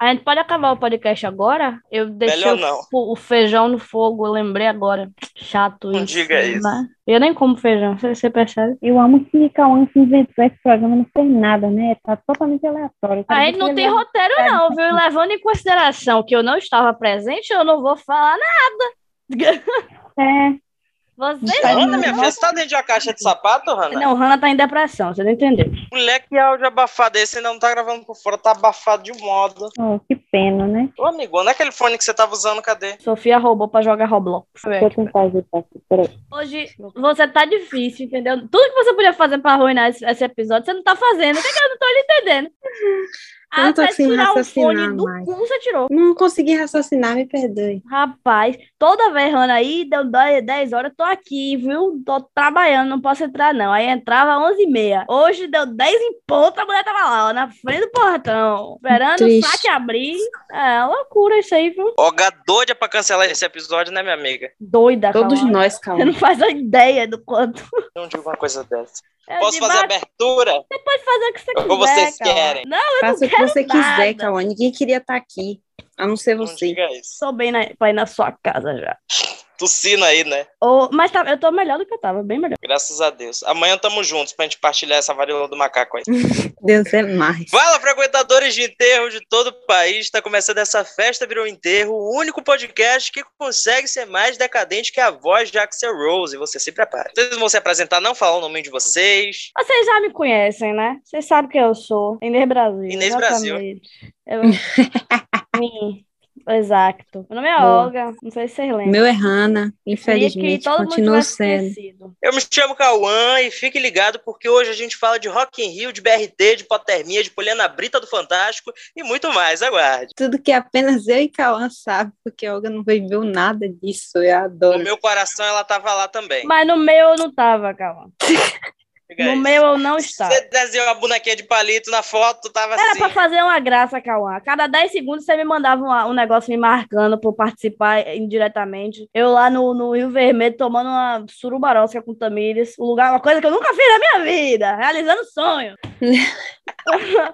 A gente pode acabar o podcast agora? Eu deixei o, o feijão no fogo, eu lembrei agora. Chato Não isso. diga isso. Eu nem como feijão, você, você percebe? Eu amo que Cauã que inventou esse programa, não fez nada, né? Tá totalmente aleatório. A gente não tem roteiro, não, viu? Levando em consideração que eu não estava presente, eu não vou falar nada. É, Você Hanna, minha filha, você tá dentro de uma caixa de sapato, Hanna? Não, Hanna tá em depressão, você não entendeu. Moleque, que áudio abafado esse ainda não tá gravando por fora, tá abafado de modo. oh, que pena, né? Ô, amigo, onde é aquele fone que você tava usando? Cadê? Sofia roubou pra jogar Roblox. Deixa eu tentar ajeitar aqui, peraí. Hoje você tá difícil, entendeu? Tudo que você podia fazer pra arruinar esse, esse episódio, você não tá fazendo. O que, é que eu não tô lhe entendendo? Tô Até conseguindo tirar o fone do mais. cu, você tirou. Não consegui raciocinar, me perdoe. Rapaz, toda vez, Rana, aí deu 10 10 horas, tô aqui, viu? Tô trabalhando, não posso entrar, não. Aí entrava 11 e meia. Hoje deu 10 em ponto, a mulher tava lá, ó, na frente do portão, esperando o Triste. saque abrir. É, loucura isso aí, viu? Olga doida pra cancelar esse episódio, né, minha amiga? Doida, Todos Cauã. nós, Você calma. não faz a ideia do quanto. Não digo uma coisa dessa. É Posso fazer ba- abertura? Você pode fazer o que você quiser, Ou vocês querem? Não, eu Faça não o que quero você nada. quiser, Cauã. Ninguém queria estar aqui, a não ser você. Tô bem na, pra ir na sua casa já. Tossindo aí, né? Ô, mas tá, eu tô melhor do que eu tava, bem melhor. Graças a Deus. Amanhã tamo juntos pra gente partilhar essa varíola do macaco aí. Deus é mais. Fala, frequentadores de enterro de todo o país. Está começando essa festa virou enterro, o único podcast que consegue ser mais decadente que a voz de Axel Rose. Você se prepare. Vocês vão se apresentar, não falar o nome de vocês. Vocês já me conhecem, né? Vocês sabem quem eu sou. Inês Brasil. Inês Brasil. Eu... Sim, exato. Meu nome é Boa. Olga, não sei se vocês lembram. Meu é que infelizmente, continua sendo. conhecido. Eu me chamo Cauã e fique ligado porque hoje a gente fala de Rock in Rio, de BRT, de Potermia, de Poliana Brita do Fantástico e muito mais. Aguarde. Tudo que apenas eu e Cauã sabe, porque a Olga não viveu nada disso. Eu No adoro. meu coração ela tava lá também. Mas no meu eu não tava, calma. No isso. meu eu não estava. Você desenhou uma bonequinha de palito na foto, tava Era assim. pra fazer uma graça, Cauã. A cada 10 segundos você me mandava um, um negócio me marcando por participar indiretamente. Eu lá no, no Rio Vermelho tomando uma surubarosca com Tamires. Um lugar, uma coisa que eu nunca fiz na minha vida. Realizando sonho.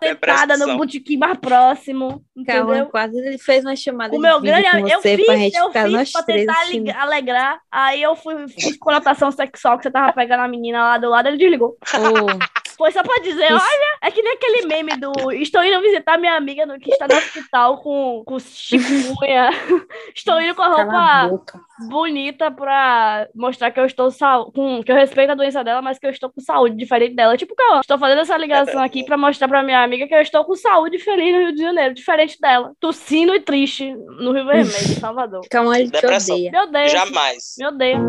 Sentada no botequim mais próximo. Cauã quase ele fez uma chamada O de meu grande com amigo. Eu você fiz, pra gente eu ficar fiz nós pra tentar assim. aleg- alegrar. Aí eu fui, fiz conotação sexual que você tava pegando a menina lá do lado, ele desligou. Oh, Foi só pra dizer, Isso. olha, é que nem aquele meme do estou indo visitar minha amiga no, que está no hospital com, com chikungunya. estou indo com a roupa bonita pra mostrar que eu estou sal... com que eu respeito a doença dela, mas que eu estou com saúde diferente dela. Tipo, Cauã, estou fazendo essa ligação aqui pra mostrar pra minha amiga que eu estou com saúde feliz no Rio de Janeiro, diferente dela. Tossindo e triste no Rio Vermelho, em Salvador. Cauã, ele te odeia. Meu Deus. Jamais. Meu Deus.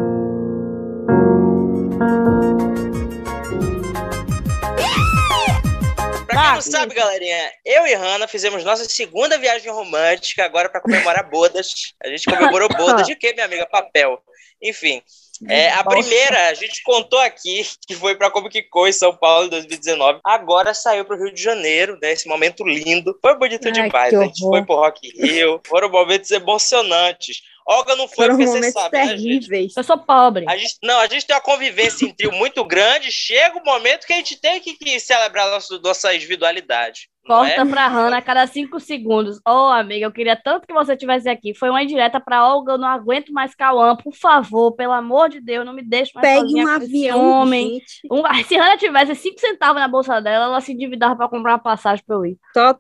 Pra quem Ah, não sabe, galerinha, eu e Hanna fizemos nossa segunda viagem romântica agora pra comemorar bodas. A gente comemorou bodas de quê, minha amiga? Papel. Enfim, é, a primeira a gente contou aqui, que foi pra Comic Con em São Paulo em 2019. Agora saiu pro Rio de Janeiro, né? Esse momento lindo. Foi bonito Ai, demais. que A gente foi pro Rock Rio. Foram momentos emocionantes. Olga não foi Foram porque você sabe, né, gente? terríveis. Eu sou pobre. A gente, não, a gente tem uma convivência em trio muito grande. Chega o momento que a gente tem que, que celebrar nosso, nossa individualidade. Não é? Corta pra Hannah a cada cinco segundos. Ô, amiga, eu queria tanto que você estivesse aqui. Foi uma indireta pra Olga, eu não aguento mais Cauã. Por favor, pelo amor de Deus, não me deixe mais Pegue sozinha um avião, homem. gente. Um- se Hannah tivesse cinco centavos na bolsa dela, ela se endividava pra comprar uma passagem pra eu ir. Total,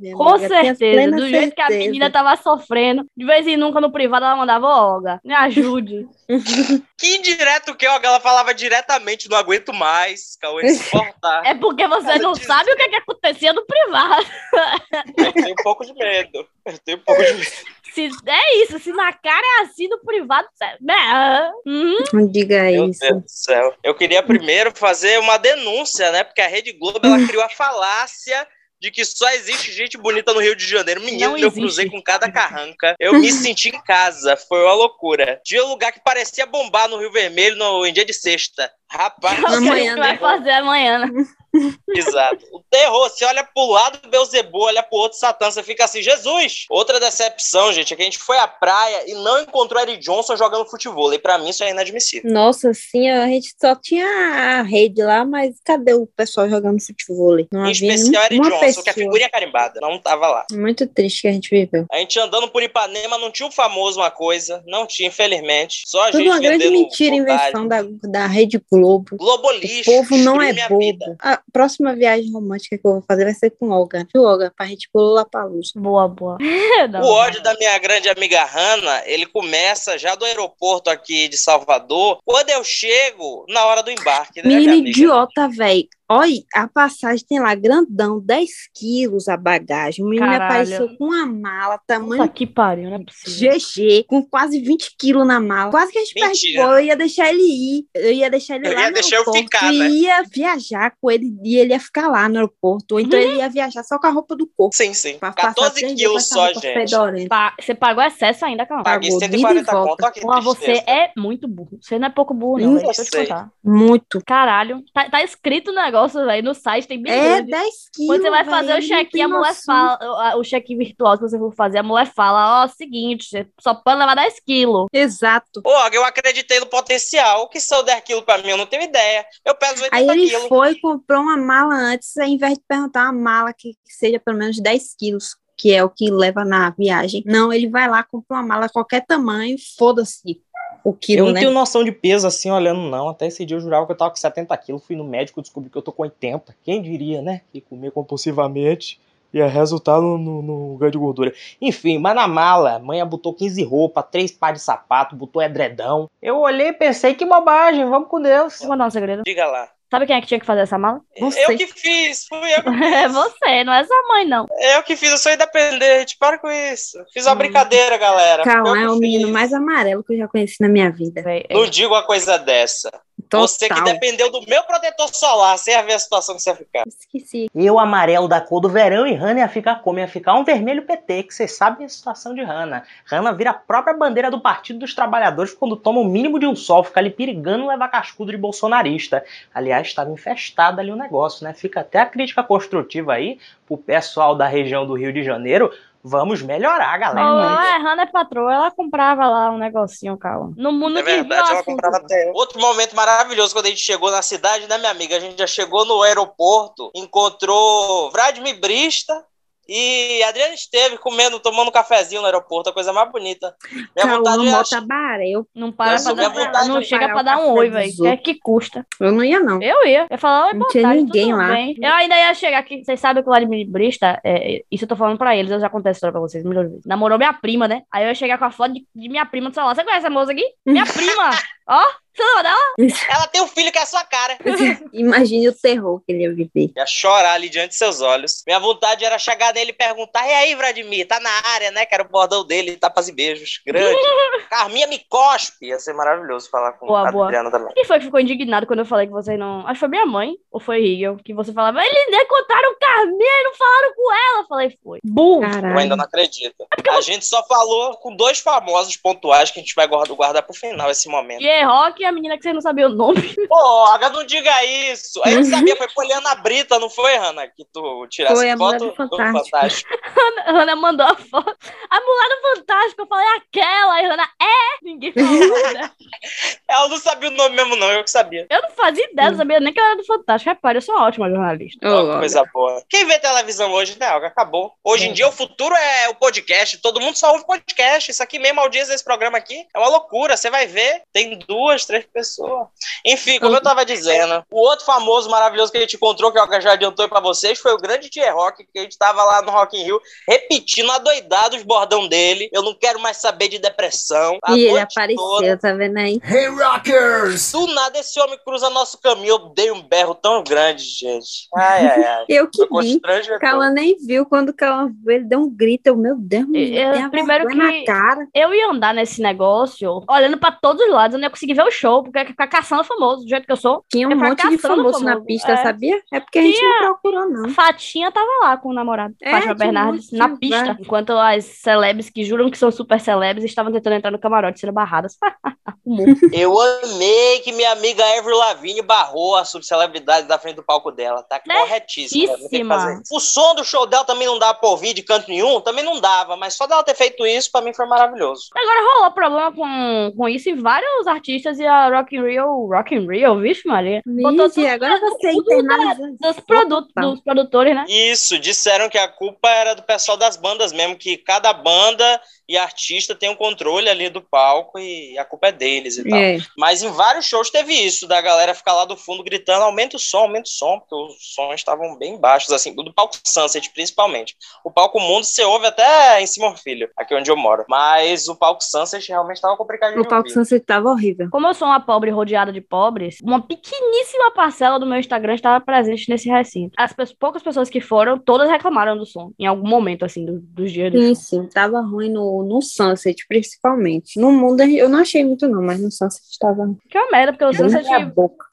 minha Com amiga. certeza. Do jeito que a menina tava sofrendo. De vez em nunca no privado ela mandava, ô, Olga, me ajude. Que indireto que Olga, ela falava diretamente, não aguento mais. Cauê suportar. É porque você Ela não diz- sabe o que, que acontecia no privado. Eu tenho um pouco de medo. Eu tenho um pouco de medo. Se, é isso, se na cara é assim no privado, você. Né? Uhum. Não diga Meu isso. Deus do céu. Eu queria primeiro fazer uma denúncia, né? Porque a Rede Globo ela criou a falácia de que só existe gente bonita no Rio de Janeiro. Menino, Não eu existe. cruzei com cada carranca. Eu me senti em casa. Foi uma loucura. Tinha um lugar que parecia bombar no Rio Vermelho no, em dia de sexta. Rapaz, O que a gente vai né? fazer amanhã, né? Exato. O terror, você olha pro lado do Beuzebu, olha pro outro Satã, você fica assim, Jesus! Outra decepção, gente, é que a gente foi à praia e não encontrou Eric Johnson jogando futebol. E pra mim isso é inadmissível. Nossa, assim, a gente só tinha a rede lá, mas cadê o pessoal jogando futebol? Não Em especial Eric Johnson, que é pessoa. figurinha carimbada. Não tava lá. Muito triste que a gente viveu. A gente andando por Ipanema, não tinha o famoso uma coisa. Não tinha, infelizmente. Só a Tudo gente uma grande mentira, bobagem. invenção da, da Rede Globo. O Globolixo. povo não é vida. bobo. A próxima viagem romântica que eu vou fazer vai ser com Olga. Viu, Olga? Pra gente pular pra luz. Boa, boa. O ódio da minha grande amiga Hanna, ele começa já do aeroporto aqui de Salvador, quando eu chego na hora do embarque. Né, Menino idiota, velho. Olha, a passagem tem lá grandão, 10 quilos a bagagem. O menino Caralho. apareceu com uma mala, tamanho Puta que pariu, não é possível. GG, com quase 20 quilos na mala. Quase que a gente Mentira. perdoou, eu ia deixar ele ir. Eu ia deixar ele Eu lá ia no deixar eu ficar, e né? ia viajar com ele e ele ia ficar lá no aeroporto. Ou então ele ia viajar só com a roupa do corpo. Sim, sim. Pra passar 14 três dias com quilos só, gente. Pa- Você pagou excesso ainda, calma. Paguei Pagou, ida e 140 volta. conto. Que Porra, você é muito burro. Você não é pouco burro, não, Hum, Deixa eu te contar. Muito. Caralho. Tá, tá escrito o negócio, velho, no site, tem bem É, grande. 10 quilos. Quando você vai fazer velho, o check-in, a mulher fala, o check-in virtual que você for fazer, a mulher fala, ó, seguinte, você só pode levar 10 quilos. Exato. Pô, eu acreditei no potencial. O que são 10 quilos pra mim? Eu não tenho ideia. Eu peso 80 Aí ele quilos. foi e comprou uma mala antes, ao invés de perguntar uma mala que que seja pelo menos 10 quilos, que é o que leva na viagem. Não, ele vai lá, compra uma mala qualquer tamanho, foda-se o Eu quilo, não né? tenho noção de peso assim, olhando, não. Até esse dia eu jurava que eu tava com 70 quilos. Fui no médico, descobri que eu tô com 80. Quem diria, né? Que comer compulsivamente ia resultar no, no, no ganho de gordura. Enfim, mas na mala, a mãe botou 15 roupas, 3 pares de sapato, botou edredão. Eu olhei e pensei, que bobagem, vamos com Deus. Vou contar um segredo. Diga lá. Sabe quem é que tinha que fazer essa mala? Você. Eu que fiz. Fui eu que É fiz. você, não é sua mãe, não. Eu que fiz. Eu sou independente. Para com isso. Fiz uma Hum. brincadeira, galera. Calma, é o menino mais amarelo que eu já conheci na minha vida. Véi, é- Não digo uma coisa dessa. Total. Você que dependeu do meu protetor solar, sem ver a situação que você ia ficar. Esqueci. Eu, amarelo da cor do verão, e Hannah ia ficar como? Ia ficar um vermelho PT, que vocês sabem a situação de Hannah. Hannah vira a própria bandeira do Partido dos Trabalhadores quando toma o mínimo de um sol, fica ali perigando levar cascudo de bolsonarista. Aliás, estava infestado ali o negócio, né? Fica até a crítica construtiva aí pro pessoal da região do Rio de Janeiro. Vamos melhorar, galera. Oh, a Hannah é patroa, ela comprava lá um negocinho, calma. No mundo É verdade, ela assunto. comprava até. Outro momento maravilhoso quando a gente chegou na cidade, né, minha amiga? A gente já chegou no aeroporto, encontrou Vladimir Brista e Adriana esteve comendo, tomando um cafezinho no aeroporto, a coisa mais bonita. Minha Calma, vontade era. bota barel. Não para Eu pra dar, vontade não de chega o dar um oi, velho. Que, outros. que custa? Eu não ia, não. Eu ia. Eu ia falar, oi, Não tinha tarde, ninguém lá. bem? Eu ainda ia chegar aqui. Vocês sabem que o Vladimir Brista, é, isso eu tô falando pra eles, eu já contei a história pra vocês de vezes. Namorou minha prima, né? Aí eu ia chegar com a foto de, de minha prima do celular. Você conhece essa moça aqui? Minha prima! Ó, você? Ela tem um filho que é a sua cara. Imagine o terror que ele ia viver. Ia chorar ali diante de seus olhos. Minha vontade era chegar nele e perguntar: e aí, Vladimir, tá na área, né? Quero o bordão dele, tapas e beijos. Grande. Carminha me cospe. Ia ser maravilhoso falar com Boa, a boa. Adriana também. Quem foi que ficou indignado quando eu falei que vocês não. Acho que foi minha mãe, ou foi Rigel, que você falava, eles nem contaram o Carminha e não falaram com ela. Eu falei, foi. Burro! Eu ainda não acredito. A gente só falou com dois famosos pontuais que a gente vai guardar, pro final esse momento. E a menina que você não sabia o nome. Aga, não diga isso. A gente sabia, foi Poliana Brita, não foi, Hanna? Que tu tirasse Foi foto do Fantástico. Fantástico. A Ana mandou a foto. A mulher do Fantástico, eu falei, aquela. Aí a Ana, é? Ninguém falou, né? Ela não sabia o nome mesmo, não, eu que sabia. Eu não fazia ideia, não sabia nem que ela era do Fantástico. Repare, eu sou uma ótima jornalista. Que Olga. coisa boa. Quem vê televisão hoje, né, Olga? Acabou. Hoje em dia o futuro é o podcast. Todo mundo só ouve podcast. Isso aqui mesmo, a audiência desse programa aqui, é uma loucura. Você vai ver, tem duas, três pessoas. Enfim, como eu tava dizendo, o outro famoso maravilhoso que a gente encontrou, que a Olga já adiantou pra vocês, foi o grande J-Rock, que a gente tava lá no Rock in Rio, repetindo adoidado os bordão dele. Eu não quero mais saber de depressão. A E ele apareceu, toda. tá vendo aí? Hey Rockers! Do nada esse homem cruza nosso caminho. Eu dei um berro tão grande, gente. Ai, ai, ai. Eu que Foi vi. Cauã nem viu. Quando o Cauã viu, ele deu um grito. Eu, meu Deus, Eu- tem a primeiro que- na cara. Eu ia andar nesse negócio, olhando pra todos os lados, eu não ia conseguir ver o show, porque eu ia ficar caçando famoso, do jeito que eu sou. Tinha um É monte de fracassando famoso na famoso. pista, É. sabia? É porque a gente não procurou, A não. Fatinha tava lá com o namorado, É, Fátima Bernardes, na pista, enquanto as celebs que juram que são super celebs estavam tentando entrar no camarote sendo barradas. Eu amei que minha amiga Avril Lavigne barrou a subcelebridade da frente do palco dela. Tá corretíssima. O som do show dela também não dava pra ouvir de canto nenhum, também não dava, mas só dela ter feito isso, pra mim foi maravilhoso. Agora rolou problema com, com isso em vários artistas e a Rock in Rio, Rock in Rio, vixe Maria. Vixe, agora você da- internaliza. dos produtos, dos produtores, né? Isso, disseram que a culpa era do pessoal das bandas mesmo, que cada banda e artista tem um controle ali do palco e a culpa é deles e tal. É. Mas em vários shows teve isso, da galera ficar lá do fundo gritando, aumenta o som, aumenta o som, porque os sons estavam bem baixos, assim, do palco Sunset principalmente. O palco Mundo você ouve até em Simão Filho, aqui onde eu moro. Mas o palco Sunset realmente estava complicado de O palco ouvir. Sunset tava horrível. Como eu sou uma pobre rodeada de pobres, uma pequeníssima parcela do meu Instagram estava presente nesse recinto. As poucas pessoas que foram, todas reclamaram do som, em algum momento, assim, do- dos dias do Sim, show. sim, tava ruim no, no Sunset, principalmente. No mundo eu não achei muito, não, mas no Sunset tava. Que é uma merda, porque o Sunset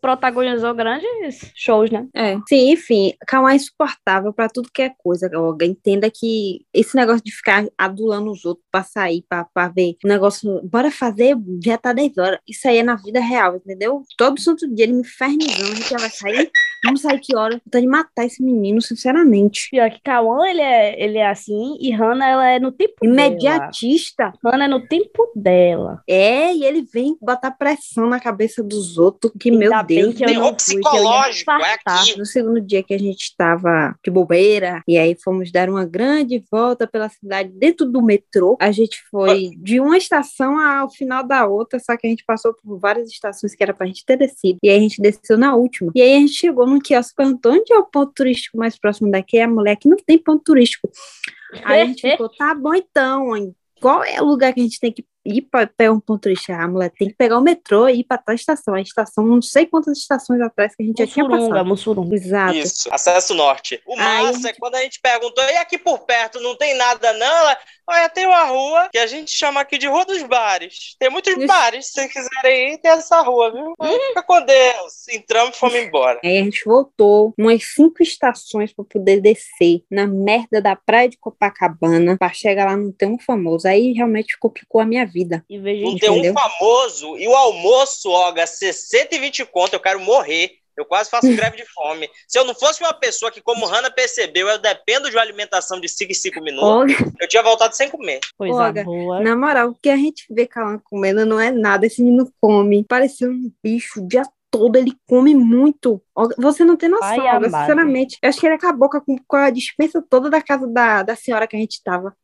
protagonizou grandes shows, né? É. Sim, enfim, Cauã é insuportável pra tudo que é coisa, Olga. Entenda que esse negócio de ficar adulando os outros pra sair, pra, pra ver o negócio, bora fazer, já tá 10 horas. Isso aí é na vida real, entendeu? Todo santo dia ele me infernizando, a gente já vai sair. Vamos sair que hora? Tô de matar esse menino, sinceramente. Pior que Cauã, ele é, ele é assim, e Hannah, ela é no tempo dela. Imediatista. Hannah é no tempo dela. É, e ele vem botar pressão na cabeça dos outros, que, meu Ainda bem Deus. que Terror não fui, psicológico, é aqui. No segundo dia que a gente estava de bobeira, e aí fomos dar uma grande volta pela cidade dentro do metrô. A gente foi de uma estação ao final da outra, só que a gente passou por várias estações que era pra gente ter descido. E aí a gente desceu na última. E aí a gente chegou num quiosque e perguntou onde é o ponto turístico mais próximo daqui. E a mulher que não tem ponto turístico. Aí a gente ficou, tá bom então, hein? qual é o lugar que a gente tem que ir para pegar um ponto turístico? A mulher tem que pegar o metrô e ir para tal estação. A estação, não sei quantas estações atrás que a gente já tinha Mussurunga, passado. Mussurunga. Exato. Isso, acesso norte. O Aí- massa é quando a gente perguntou, e aqui por perto não tem nada não? Ela, olha, tem uma rua que a gente chama aqui de Rua dos Bares. Tem muitos Isso. bares, se vocês quiserem ir, tem essa rua, viu? Fica com Deus. Entramos e fomos embora. Aí a gente voltou umas cinco estações para poder descer na merda da praia de Copacabana para chegar lá no ter um famoso. Aí realmente complicou a minha vida. Em vez de Não tem um famoso e o almoço, Olga, 120 conto, eu quero morrer. Eu quase faço greve de fome. Se eu não fosse uma pessoa que, como Hannah percebeu, eu dependo de uma alimentação de 5 em 5 minutos, Olga, eu tinha voltado sem comer. coisa Olga, boa. na moral, o que a gente vê Calan comendo não é nada. Esse menino come. Pareceu um bicho o dia todo. Ele come muito. Olga, Você não tem noção, Olga, amado. sinceramente. Eu acho que ele acabou com a, com a dispensa toda da casa da, da senhora que a gente tava.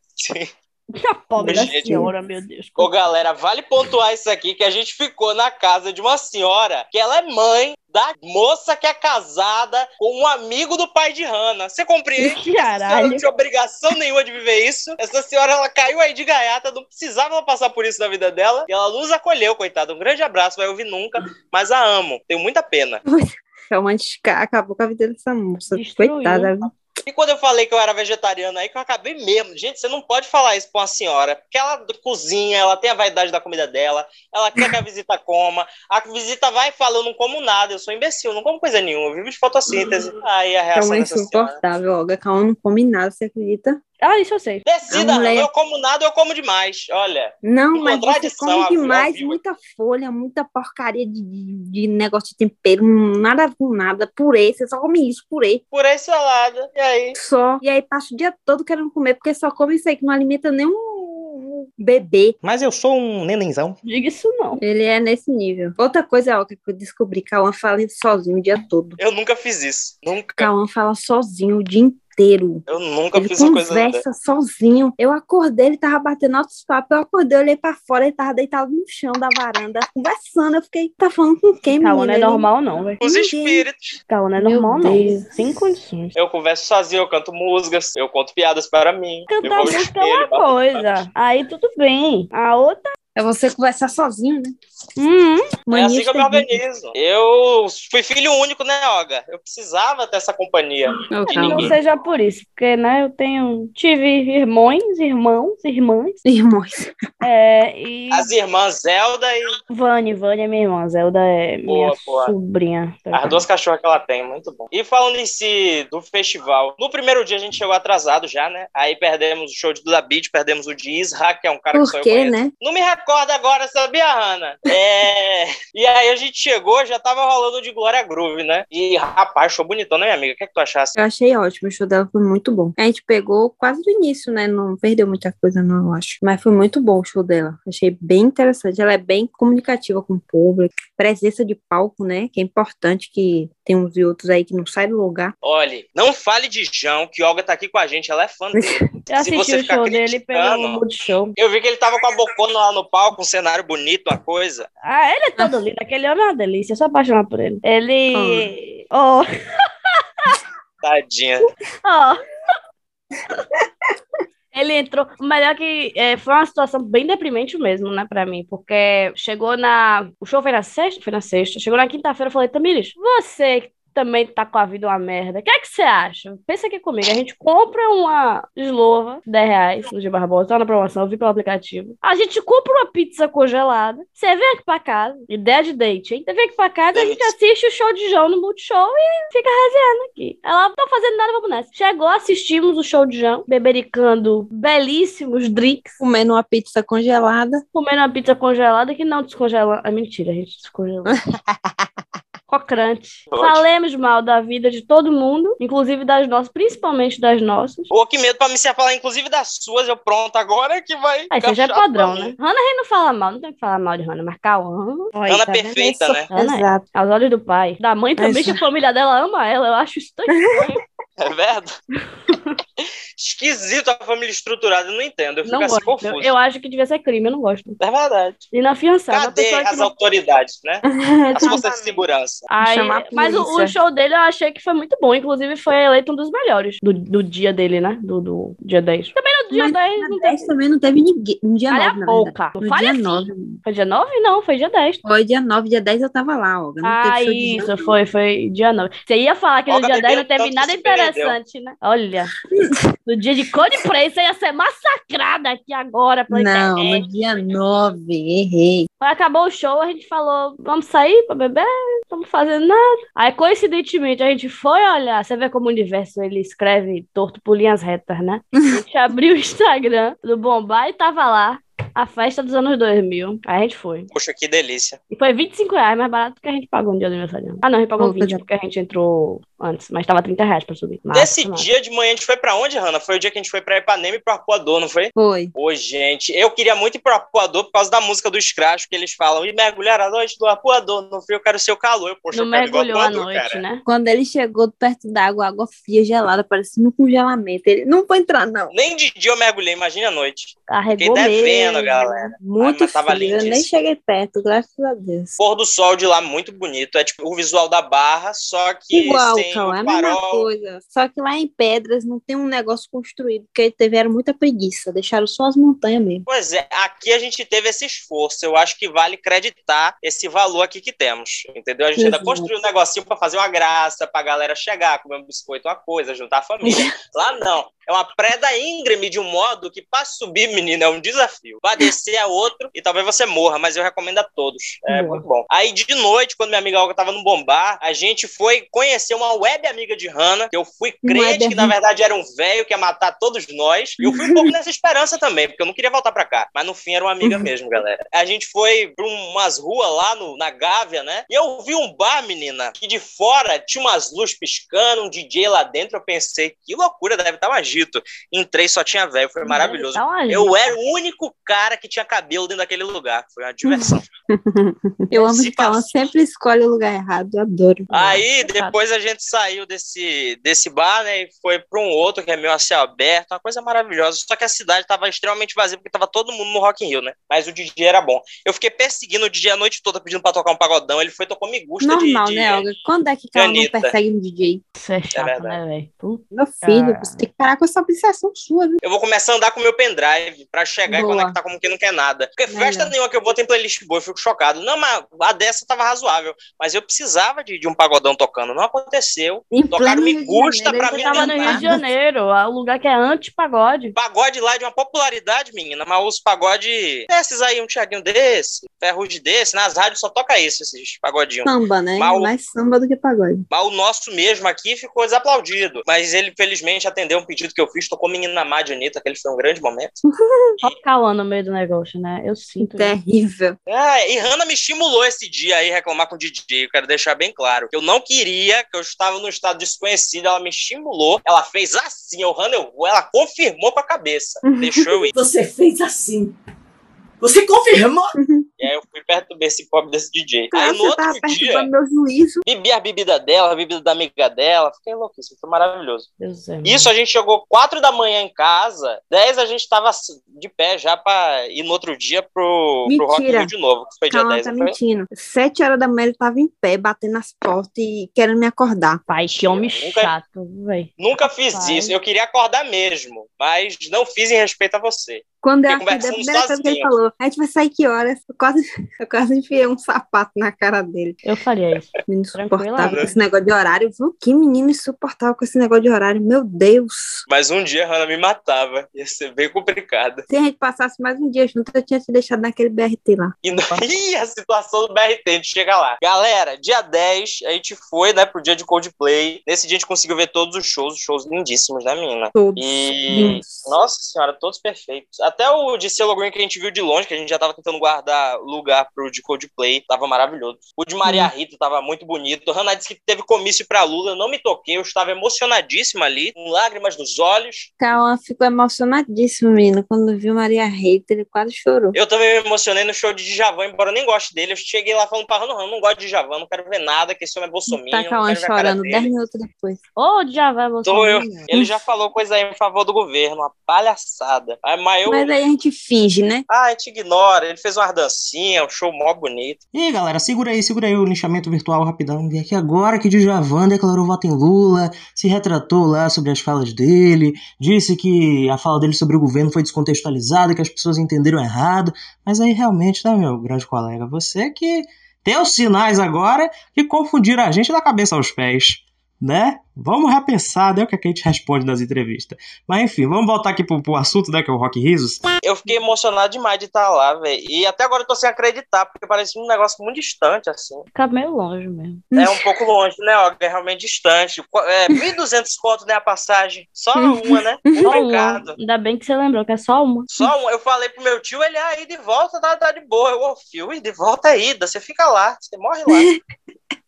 A pobre da Gente. senhora, meu Deus. Ô, galera, vale pontuar isso aqui, que a gente ficou na casa de uma senhora que ela é mãe da moça que é casada com um amigo do pai de Hannah. Você compreende? Caralho. não tinha obrigação nenhuma de viver isso. Essa senhora, ela caiu aí de gaiata, não precisava ela passar por isso na vida dela. E ela nos acolheu, coitada. Um grande abraço, vai ouvir nunca, mas a amo. Tenho muita pena. Realmente ca- acabou com a vida dessa moça. Destruiu. Coitada. E quando eu falei que eu era vegetariano aí, que eu acabei mesmo. Gente, você não pode falar isso pra uma senhora, porque ela cozinha, ela tem a vaidade da comida dela, ela quer que a visita coma, a visita vai e fala, eu não como nada, eu sou imbecil, não como coisa nenhuma, eu vivo de fotossíntese. Aí a reação senhora. insuportável, Olga. Calma, não come nada, você acredita? Ah, isso eu sei. Decida, mulher- eu como nada, eu como demais. Olha, Não, mas você come demais, muita folha, muita porcaria de, de, de negócio de tempero, nada com nada, purê, você só come isso, purê, purê e salada. E aí? só. E aí passa o dia todo querendo comer, porque só come isso aí, que não alimenta nem um bebê. Mas eu sou um nenenzão. Diga isso não. Ele é nesse nível. Outra coisa, ó, que eu descobri, Cauã fala sozinho o dia todo. Eu nunca fiz isso. Nunca. Cauã fala sozinho o dia inteiro. Eu nunca Ele fiz uma coisa conversa sozinho. Eu acordei, ele tava batendo altos papos. Eu acordei, olhei pra fora, ele tava deitado no chão da varanda, conversando. Eu fiquei, tá falando com quem, Calma, não é normal, não, velho. Os espíritos. Calma, não é Meu normal, Deus. não. Sem condições. Eu converso sozinho, eu canto músicas, eu conto piadas para mim. Cantar música é uma coisa. Aí tudo bem. A outra. É você conversar sozinho, né? Hum, É assim que eu me organizo. Eu fui filho único, né, Olga? Eu precisava dessa companhia. Não, De não seja por isso, porque, né, eu tenho. Tive irmãos, irmãos, irmãs. Irmãos. É, e. As irmãs Zelda e Vani, Vani é minha irmã. Zelda é Boa, minha boa. sobrinha. as duas cachorras que ela tem, muito bom. E falando em si do festival, no primeiro dia a gente chegou atrasado já, né? Aí perdemos o show de Duda Beat, perdemos o de Isra, que é um cara que só Por eu quê, conheço. né? Não me recordo corda agora, sabia, Hanna? É... E aí a gente chegou, já tava rolando de Glória Groove, né? E, rapaz, show bonitão, né, minha amiga? O que, é que tu achasse? Eu achei ótimo, o show dela foi muito bom. A gente pegou quase do início, né? Não perdeu muita coisa, não, eu acho. Mas foi muito bom o show dela. Achei bem interessante. Ela é bem comunicativa com o público, presença de palco, né? Que é importante que tem uns e outros aí que não saem do lugar. Olha, não fale de João, que Olga tá aqui com a gente, ela é fã dele. Eu assisti o show dele pelo Multishow. Eu vi que ele tava com a bocona lá no palco, um cenário bonito, uma coisa. Ah, ele é todo lindo. Aquele homem é uma delícia. Eu sou apaixonada por ele. Ele. Oh. Tadinha. Oh. Ele entrou. O melhor que é, foi uma situação bem deprimente mesmo, né, pra mim. Porque chegou na. O show foi na sexta? Foi na sexta. Chegou na quinta-feira, eu falei, Tamires, você também tá com a vida uma merda. O que é que você acha? Pensa aqui comigo. A gente compra uma eslova, 10 reais, no G Barbosa, tá na promoção, eu vi pelo aplicativo. A gente compra uma pizza congelada. Você vem aqui pra casa. Ideia de date, hein? Você vem aqui pra casa, a gente assiste o show de João no Multishow e fica resenhando aqui. Ela não tá fazendo nada, vamos nessa. Chegou, assistimos o show de João, bebericando belíssimos drinks. Comendo uma pizza congelada. Comendo uma pizza congelada que não descongela. É mentira, a gente descongelou. Cocrante. Ótimo. Falemos mal da vida de todo mundo, inclusive das nossas, principalmente das nossas. Pô, que medo pra me se falar, inclusive das suas, eu pronto agora que vai. Aí você já é padrão, né? Hannah a gente não fala mal, não tem que falar mal de Hannah, mas Cauã. Olha, Ana tá perfeita, isso? né? Hannah é. Exato. Aos olhos do pai. Da mãe também, que a Exato. família dela ama ela. Eu acho isso tão estranho. É verdade? Esquisito a família estruturada, eu não entendo, eu fico não assim gosto. confuso. Eu, eu acho que devia ser crime, eu não gosto. É verdade. Inafiançável. a Cadê pessoa que as não- autoridades, né? As forças de segurança. Aí, mas o, o show dele eu achei que foi muito bom. Inclusive, foi eleito um dos melhores do, do dia dele, né? Do, do dia 10. Também no dia Mas 10 Na não teve. 10 também não teve ninguém. No dia Calha 9, a na boca. No fale dia assim. 9. Foi dia 9? Não, foi dia 10. Foi dia 9, dia 10 eu tava lá, Olga. Não Ah, isso, foi, foi dia 9. Você ia falar que no Olga dia 10 não teve nada perdeu. interessante, né? Olha, no dia de Code Play você ia ser massacrada aqui agora pela Não, internet. no dia 9, errei. Quando acabou o show, a gente falou, vamos sair pra beber? Não estamos fazendo nada. Aí, coincidentemente, a gente foi olhar. Você vê como o universo, ele escreve torto por linhas retas, né? A gente abriu o Instagram do Bombay e tava lá. A festa dos anos 2000. Aí a gente foi. Poxa, que delícia. E foi 25 reais mais barato do que a gente pagou no dia do aniversário. Ah, não, a gente pagou Oh, 20 coisa- porque a gente entrou antes, mas tava 30 reais pra subir. Massa, Nesse massa. dia de manhã a gente foi pra onde, Hanna? Foi o dia que a gente foi pra Ipanema e pro Arpoador, não foi? Foi. Ô, gente, eu queria muito ir pro Arpoador por causa da música do Scratch, que eles falam, e mergulhar à noite do Arpoador, no frio eu quero seu calor. Eu, Poxa, Não eu quero mergulhou à Arpoador, noite, cara. né? Quando ele chegou perto da água, água fria, gelada, parecia um congelamento. Ele não vou entrar, não. Nem de dia eu mergulhei, imagina à noite. Carregou Fiquei devendo, galera. Muito mas tava frio. Eu nem cheguei perto, graças a Deus. Pôr do sol de lá muito bonito. É tipo o visual da barra, só que Igual, sem Cauã, é a mesma coisa. Só que lá em Pedras não tem um negócio construído, porque tiveram muita preguiça. Deixaram só as montanhas mesmo. Pois é, aqui a gente teve esse esforço. Eu acho que vale creditar esse valor aqui que temos. Entendeu? A gente ainda Exato. construiu um negocinho pra fazer uma graça, pra galera chegar, comer um biscoito, uma coisa, juntar a família. Lá não. É uma preda íngreme de um modo que pra subir, menina, é um desafio. Pra descer é outro e talvez você morra, mas eu recomendo a todos. É Boa. muito bom. Aí de noite, quando minha amiga Olga tava no bombar, a gente foi conhecer uma web amiga de Hannah, que eu fui crente que na verdade era um velho que ia matar todos nós. E eu fui um pouco nessa esperança também, porque eu não queria voltar pra cá. Mas no fim era uma amiga mesmo, galera. A gente foi pra umas ruas lá no, na Gávea, né? E eu vi um bar, menina, que de fora tinha umas luzes piscando, um DJ lá dentro. Eu pensei, que loucura, deve estar um agito. Entrei, só tinha velho, foi maravilhoso. Tá Eu era o único cara que tinha cabelo dentro daquele lugar. Foi uma diversão. Eu amo Se que ela sempre escolhe o lugar errado. Eu adoro. Aí, depois a gente saiu desse, desse bar, né? E foi pra um outro que é meio a céu aberto, uma coisa maravilhosa. Só que a cidade tava extremamente vazia, porque tava todo mundo no Rock in Rio, né? Mas o DJ era bom. Eu fiquei perseguindo o DJ a noite toda, pedindo pra tocar um pagodão. Ele foi, tocou Me Gusta Normal, de, de... né, Olga? Quando é que ela não persegue um DJ? Isso é chato, verdade. né, velho? Meu filho, você tem que parar com essa obsessão sua, viu? Eu vou começar a andar com o meu pendrive pra chegar Boa. e conectar como quem não quer nada. Porque Melhor. festa nenhuma que eu vou tem playlist boa, eu fico chocado. Não, mas a dessa tava razoável. Mas eu precisava de, de um pagodão tocando. Não aconteceu. Em Tocaram Me Janeiro, pra mim Tava no Rio de Janeiro, é um lugar que é anti-pagode. Pagode lá é de uma popularidade, menina, mas os pagode desses aí, um Thiaguinho desse, Ferrugem desse, nas rádios só toca isso, esses pagodinhos. Samba, né? Mal- Mais samba do que pagode. Mas o nosso mesmo aqui ficou desaplaudido. Mas ele, felizmente, atendeu um pedido que que eu fiz, tocou Menina Má de Anitta, aquele foi um grande momento. Só Cauã no meio do negócio, né? Eu sinto. Terrível. Ah, e Hannah me estimulou esse dia aí reclamar com o DJ. Eu quero deixar bem claro. Eu não queria, que eu estava no estado desconhecido. Ela me estimulou. Ela fez assim, o Hannah, eu vou. Ela confirmou com a cabeça. Deixou eu ir. Você fez assim. Você confirmou? E aí eu fui perturbar esse pobre desse DJ. Cara, aí no outro dia, perturbando meu juízo. bebi a bebida dela, a bebida da amiga dela. Fiquei louquíssimo, foi maravilhoso. Deus é Isso a gente chegou 4 da manhã em casa, 10 a gente tava de pé já pra ir no outro dia pro, pro Rock. Rio de novo, que foi dia Calma, 10. tá não foi? mentindo. Sete horas da manhã ele tava em pé, batendo nas portas e querendo me acordar. Pai, que homem Eu nunca- chato, velho. Nunca fiz Rapaz. isso, eu queria acordar mesmo, mas não fiz em respeito a você. Quando eu Fiquei acordei, a primeira coisa que ele falou, a gente vai sair que horas? Eu quase, eu quase enfiei um sapato na cara dele. Eu faria isso. Menino insuportável com esse negócio de horário, viu? Que menino insuportável com esse negócio de horário, meu Deus. Mas um dia a Hannah me matava, ia ser bem complicado. Se a gente passasse mais um dia junto, eu tinha te deixado naquele BRT lá. E não... Ih, a situação do BRT, a gente chega lá. Galera, dia 10, a gente foi, né, pro dia de Coldplay. Nesse dia a gente conseguiu ver todos os shows, shows lindíssimos, né, menina? Todos. E. Nossa senhora, todos perfeitos. Até o de Cielo Green que a gente viu de longe, que a gente já tava tentando guardar lugar pro de Coldplay, tava maravilhoso. O de Maria Rita tava muito bonito. Hannah disse que teve comício pra Lula, não me toquei, eu estava emocionadíssima ali, com lágrimas nos olhos. Cauã ficou emocionadíssimo, menino. Quando viu Maria Reiter, ele quase chorou. Eu também me emocionei no show de Djavan, embora eu nem goste dele. Eu cheguei lá falando pra Hannah, Hannah, não gosto de Djavan, não quero ver nada, que esse homem é bolsominion, Tá não Cauã chorando dele. 10 minutos depois. Ô, já vai você. Sou eu. Ele já falou coisa aí em favor do governo, uma palhaçada. Aí, Mas eu... Mas aí a gente finge, né? Ah, a gente ignora. Ele fez uma dancinha, um show mó bonito. E aí, galera, segura aí, segura aí o linchamento virtual rapidão. Vi aqui agora que Djavan declarou voto em Lula, se retratou lá sobre as falas dele, disse que a fala dele sobre o governo foi descontextualizada, que as pessoas entenderam errado. Mas aí realmente, né, meu grande colega, você que tem os sinais agora que confundiram a gente da cabeça aos pés. Né? Vamos repensar, né? O que, é que a gente responde nas entrevistas. Mas enfim, vamos voltar aqui pro, pro assunto, né? Que é o Rock Risos. Eu fiquei emocionado demais de estar lá, velho. E até agora eu tô sem acreditar, porque parece um negócio muito distante, assim. Fica meio longe mesmo. É um pouco longe, né, ó? É realmente distante. É, 1.200 conto, né, a passagem. Só uma, né? Só uma. Complicado. Ainda bem que você lembrou que é só uma. Só uma. Eu falei pro meu tio, ele, ah, ir de volta tá, tá de boa. Eu, ô, fio, ir de volta é ida. Você fica lá, você morre lá.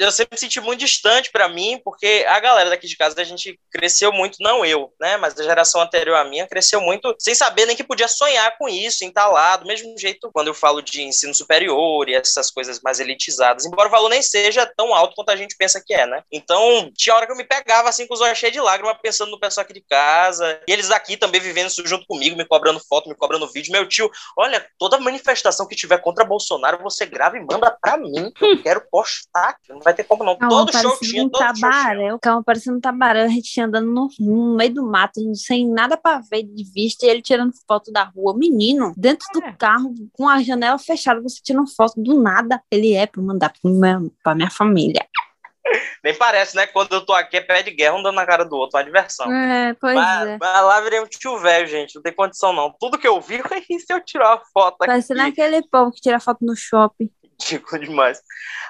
eu sempre senti muito distante pra mim, porque a galera daqui de casa a gente cresceu muito, não eu, né, mas a geração anterior à minha cresceu muito sem saber nem que podia sonhar com isso, em estar lá, do mesmo jeito quando eu falo de ensino superior e essas coisas mais elitizadas, embora o valor nem seja tão alto quanto a gente pensa que é, né? Então, tinha hora que eu me pegava assim com os olhos cheios de lágrimas, pensando no pessoal aqui de casa, e eles daqui também vivendo isso junto comigo, me cobrando foto, me cobrando vídeo. Meu tio, olha, toda manifestação que tiver contra Bolsonaro, você grava e manda pra mim, que eu quero postar. Não vai ter como não. Calma, todo show tinha, um todo show tinha. tabaréu. Calma, parecendo um tabaréu. A gente andando no, no meio do mato, sem nada pra ver de vista, e ele tirando foto da rua. Menino, dentro É. do carro, com a janela fechada, você tirando foto do nada. Ele é pra mandar pra minha, pra minha família. Nem parece, né? Quando eu tô aqui é pé de guerra, um dando na cara do outro, uma diversão. É, pois Mas, é. mas lá virei um tio velho, gente. Não tem condição, não. Tudo que eu vi foi se eu tirar uma foto aqui. Parecendo aquele povo que tira foto no shopping. Ridículo demais.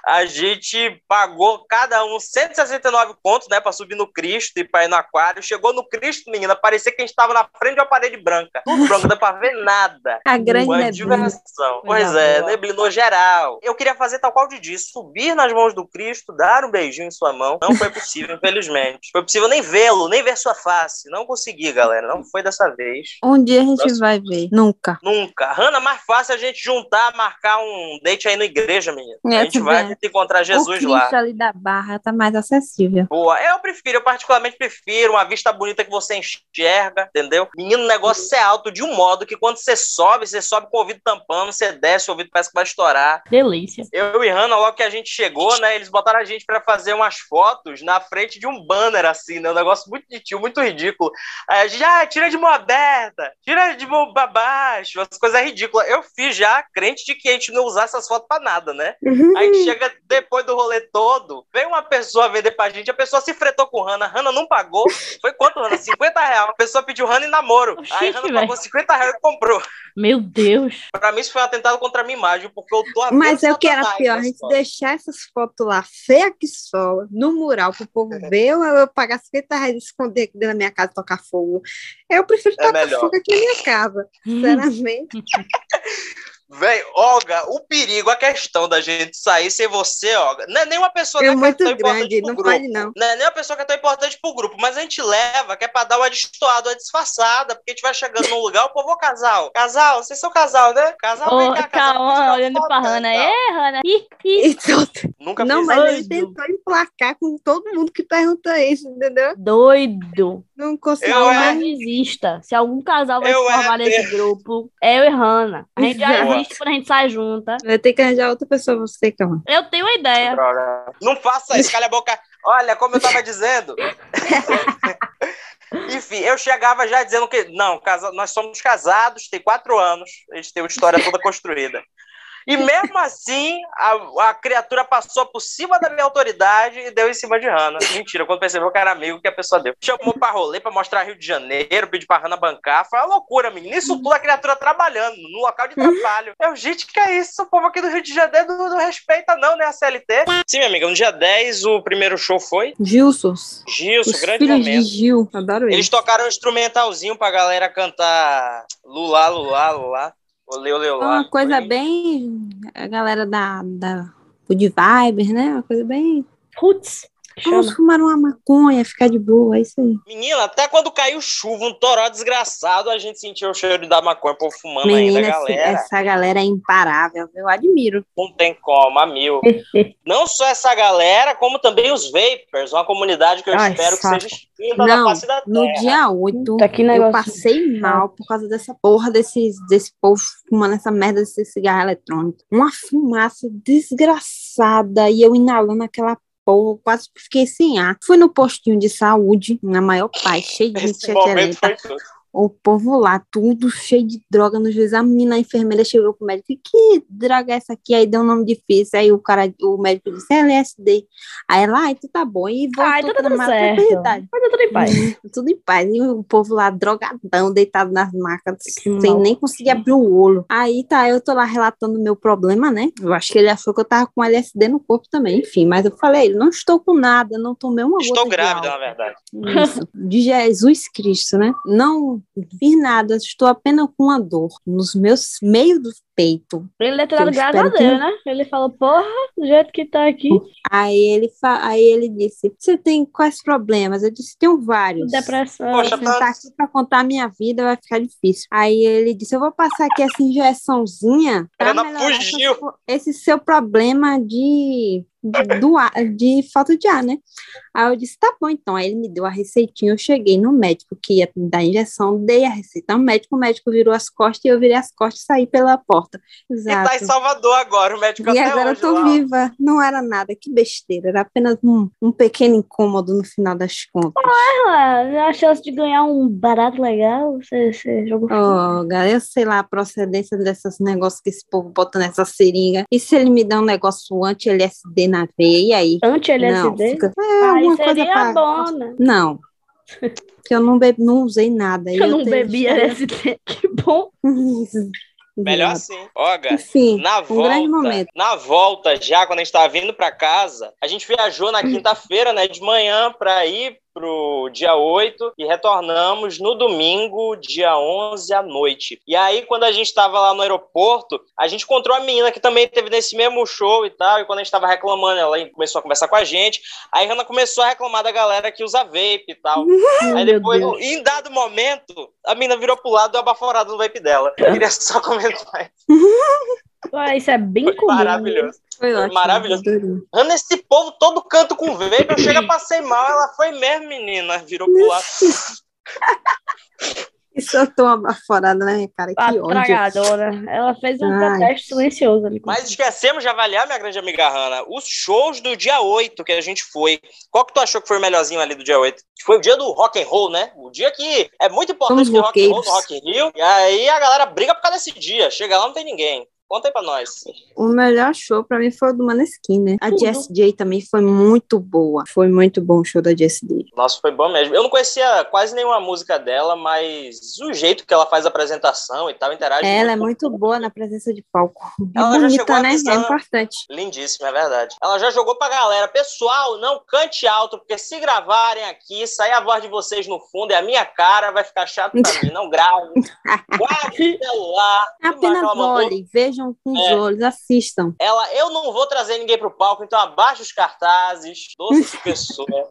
A gente pagou cada um 169 contos, né, pra subir no Cristo e pra ir no aquário. Chegou no Cristo, menina, parecia que a gente tava na frente de uma parede branca. Tudo branco, não dá pra ver nada. A grande Uma neblina. diversão. Pois é, neblinou geral. Eu queria fazer tal qual de disso, subir nas mãos do Cristo, dar um beijinho em sua mão. Não foi possível, infelizmente. Foi possível nem vê-lo, nem ver sua face. Não consegui, galera. Não foi dessa vez. Um dia a gente Próximo. vai ver. Nunca. Nunca. Hanna, mais fácil a gente juntar, marcar um date aí na igreja, menina. É, a gente vai encontrar o Jesus Cristo lá. ali da Barra tá mais acessível. Boa. Eu prefiro, eu particularmente prefiro uma vista bonita que você enxerga, entendeu? Menino, o negócio é alto de um modo que quando você sobe, você sobe com o ouvido tampando, você desce, o ouvido parece que vai estourar. Delícia. Eu e Hanna, logo que a gente chegou, né, eles botaram a gente pra fazer umas fotos na frente de um banner, assim, né, um negócio muito de tio, muito ridículo. Aí a gente, ah, tira de mão aberta, tira de mão pra baixo, as coisas ridículas. Eu fiz já, crente de que a gente não usar essas fotos pra nada, né? Aí chega depois do rolê todo, vem uma pessoa vender pra gente, a pessoa se fretou com Hanna, Hanna não pagou. Foi quanto, Hanna? 50 reais. A pessoa pediu Hanna em namoro. Aí Hanna velho. pagou 50 reais e comprou. Meu Deus. Pra mim, isso foi um atentado contra a minha imagem, porque eu tô Mas é vendo o que era Satanás pior, a gente deixar essas fotos lá, feia que só, no mural, pro povo ver, ou eu pagar 50 reais e esconder aqui dentro da minha casa e tocar fogo. Eu prefiro É tocar melhor. fogo aqui na minha casa, sinceramente. Véi, Olga, o perigo, a questão da gente sair sem você, Olga, não é nem uma pessoa É que é muito tão importante grande, pro não grupo. pode não. Não é nem uma pessoa que é tão importante pro grupo, mas a gente leva, que é pra dar uma destoada, uma disfarçada, porque a gente vai chegando num lugar, o povo, ô casal, casal, vocês são casal, né? Casal, vem Ô, cá, casal. calma, tira uma olhando foto, pra Hannah. tal. É. Ih, ih. Então, Nunca não, mas ele tentou emplacar com todo mundo que pergunta isso, entendeu? Doido. Não conseguiu Não, é- desista. Se algum casal vai Eu se formar é- nesse grupo, é eu e Hannah. A gente já Existe quando a gente sai junta. Vai ter que arranjar outra pessoa pra você, calma. Eu tenho uma ideia. Droga. Não faça isso, calha a boca. Olha, como eu tava dizendo. Enfim, eu chegava já dizendo que, não, casa- nós somos casados, tem quatro anos, a gente tem uma história toda construída. E mesmo assim, a, a criatura passou por cima da minha autoridade e deu em cima de Hannah. Mentira, quando percebeu que era amigo, que a pessoa deu. Chamou pra rolê, pra mostrar Rio de Janeiro, pediu pra Hannah bancar. Foi uma loucura, menino. Isso tudo a criatura trabalhando, no local de trabalho. Eu, gente, que é isso? O povo aqui do Rio de Janeiro não, não respeita, não, né? A CLT. Sim, minha amiga, no dia 10, o primeiro show foi Gilsons. Gilson, Os grande momento. Gil. Adoro Eles eles. tocaram um instrumentalzinho pra galera cantar Lula, Lula, Lula. Olê, olê, olá. Uma coisa Foi- bem. A galera da. da Good Vibes, né? Uma coisa bem. Roots. Vamos Chama. fumar uma maconha, ficar de boa, é isso aí. Menina, até quando caiu chuva, um toró desgraçado, a gente sentiu o cheiro da maconha, o povo fumando ainda, Menina, esse- galera. essa galera é imparável, eu admiro. Não tem como, a mil. Não só essa galera, como também os Vapers, uma comunidade que eu Ai, espero saco. que seja extinta da Não, face da No terra. dia 8, Tá que eu passei mal por causa dessa porra desses, desse povo fumando essa merda desse cigarro eletrônico. Uma fumaça desgraçada e eu inalando aquela porra, quase fiquei sem ar. Fui no postinho de saúde, na maior paz, cheio de Esse gente momento excelente. foi tudo. O povo lá, tudo cheio de droga no juiz. A menina, a enfermeira, chegou pro médico. Que droga é essa aqui? Aí deu um nome difícil. Aí o cara, o médico disse, é LSD. Aí ela, ai, tu tá bom. E voltou Ai, tá pra tudo certo. Mas tudo em paz. Tudo em paz. E o povo lá drogadão, deitado nas macas, Que sem mal. nem conseguir abrir o olho. Aí tá, eu tô lá relatando o meu problema, né? Eu acho que ele achou que eu tava com LSD no corpo também, enfim. Mas eu falei, não estou com nada, não tomei uma Estou gota de grávida, na verdade. Isso, de Jesus Cristo, né? Não fiz nada, estou apenas com uma dor nos meus meios do peito. Ele deve ter dado graças a espero que- Deus, né? Ele falou, porra, do jeito que tá aqui, Aí ele, fa... Aí ele disse: Você tem quais problemas? Eu disse: Tenho vários. depressão. Poxa, Se sentar aqui pra contar a minha vida vai ficar difícil. Aí ele disse: Eu vou passar aqui essa injeçãozinha pra Ela melhorar fugiu. esse seu problema de, de, do ar, de falta de ar, né? Aí eu disse: Tá bom, então. Aí ele me deu a receitinha. Eu cheguei no médico que ia me dar a injeção, dei a receita ao médico. O médico virou as costas e eu virei as costas e saí pela porta. E Exato. tá em Salvador agora, o médico E até agora eu hoje tô lá. viva. Não era nada, que besteira. Era apenas um, um pequeno incômodo no final das contas. Ah, a chance de ganhar um barato legal, você, você jogou Oh, galera, eu sei lá a procedência desses negócios que esse povo bota nessa seringa. E se ele me dá um negócio anti-LSD na veia, e aí? Não, anti-LSD? fica... É, coisa seria pra... bom, né? Não. Porque eu não, be... não usei nada. E Eu não tenho bebi LSD, que bom. Melhor assim. Olga, Enfim, Na um volta, grande momento. na volta, já quando a gente tava vindo pra casa, a gente viajou na quinta-feira, né, de manhã pra ir pro dia 8 e retornamos no domingo, dia 11 à noite. E aí, quando a gente tava lá no aeroporto, a gente encontrou a menina que também teve nesse mesmo show e tal, e quando a gente tava reclamando, ela começou a conversar com a gente, aí a começou a reclamar da galera que usa vape e tal. Aí depois, em dado momento, a menina virou pro lado e deu uma baforada no vape dela. Eu queria só comentar. Ah, isso é bem Foi comum. maravilhoso. Foi ótimo. maravilhoso. Ana, esse povo todo canto com vape, eu chego, passei mal, ela foi mesmo, menina, virou pro lado. E soltou uma baforada na minha cara. Que ódio. tragadora. Ela fez um Ai. protesto silencioso ali. Mas esquecemos de avaliar, minha grande amiga Hanna, os shows do dia 8 que a gente foi. Qual que tu achou que foi o melhorzinho ali do dia 8? Foi o dia do rock and roll, né? O dia que é muito importante Somos ter rock and roll no. Rock in Rio. E aí a galera briga por causa desse dia. Chega lá, não tem ninguém. Conta aí pra nós. O melhor show pra mim foi o do Maneskin, né? A. Jessie J também foi muito boa. Foi muito bom o show da Jessie J. Nossa, foi bom mesmo. Eu não conhecia quase nenhuma música dela, mas o jeito que ela faz a apresentação e tal, interage Ela é muito muito boa na presença de palco. E Ela já chegou bonita, né? É importante. Lindíssimo, é verdade. Ela já jogou pra galera. Pessoal, não cante alto, porque se gravarem aqui, sair a voz de vocês no fundo e a minha cara vai ficar chato pra mim. Não grave. Guarde o celular. Apenas ela mandou? Vejam com os É. olhos, assistam. Ela, eu não vou trazer ninguém pro palco, então abaixa os cartazes. Doce pessoa.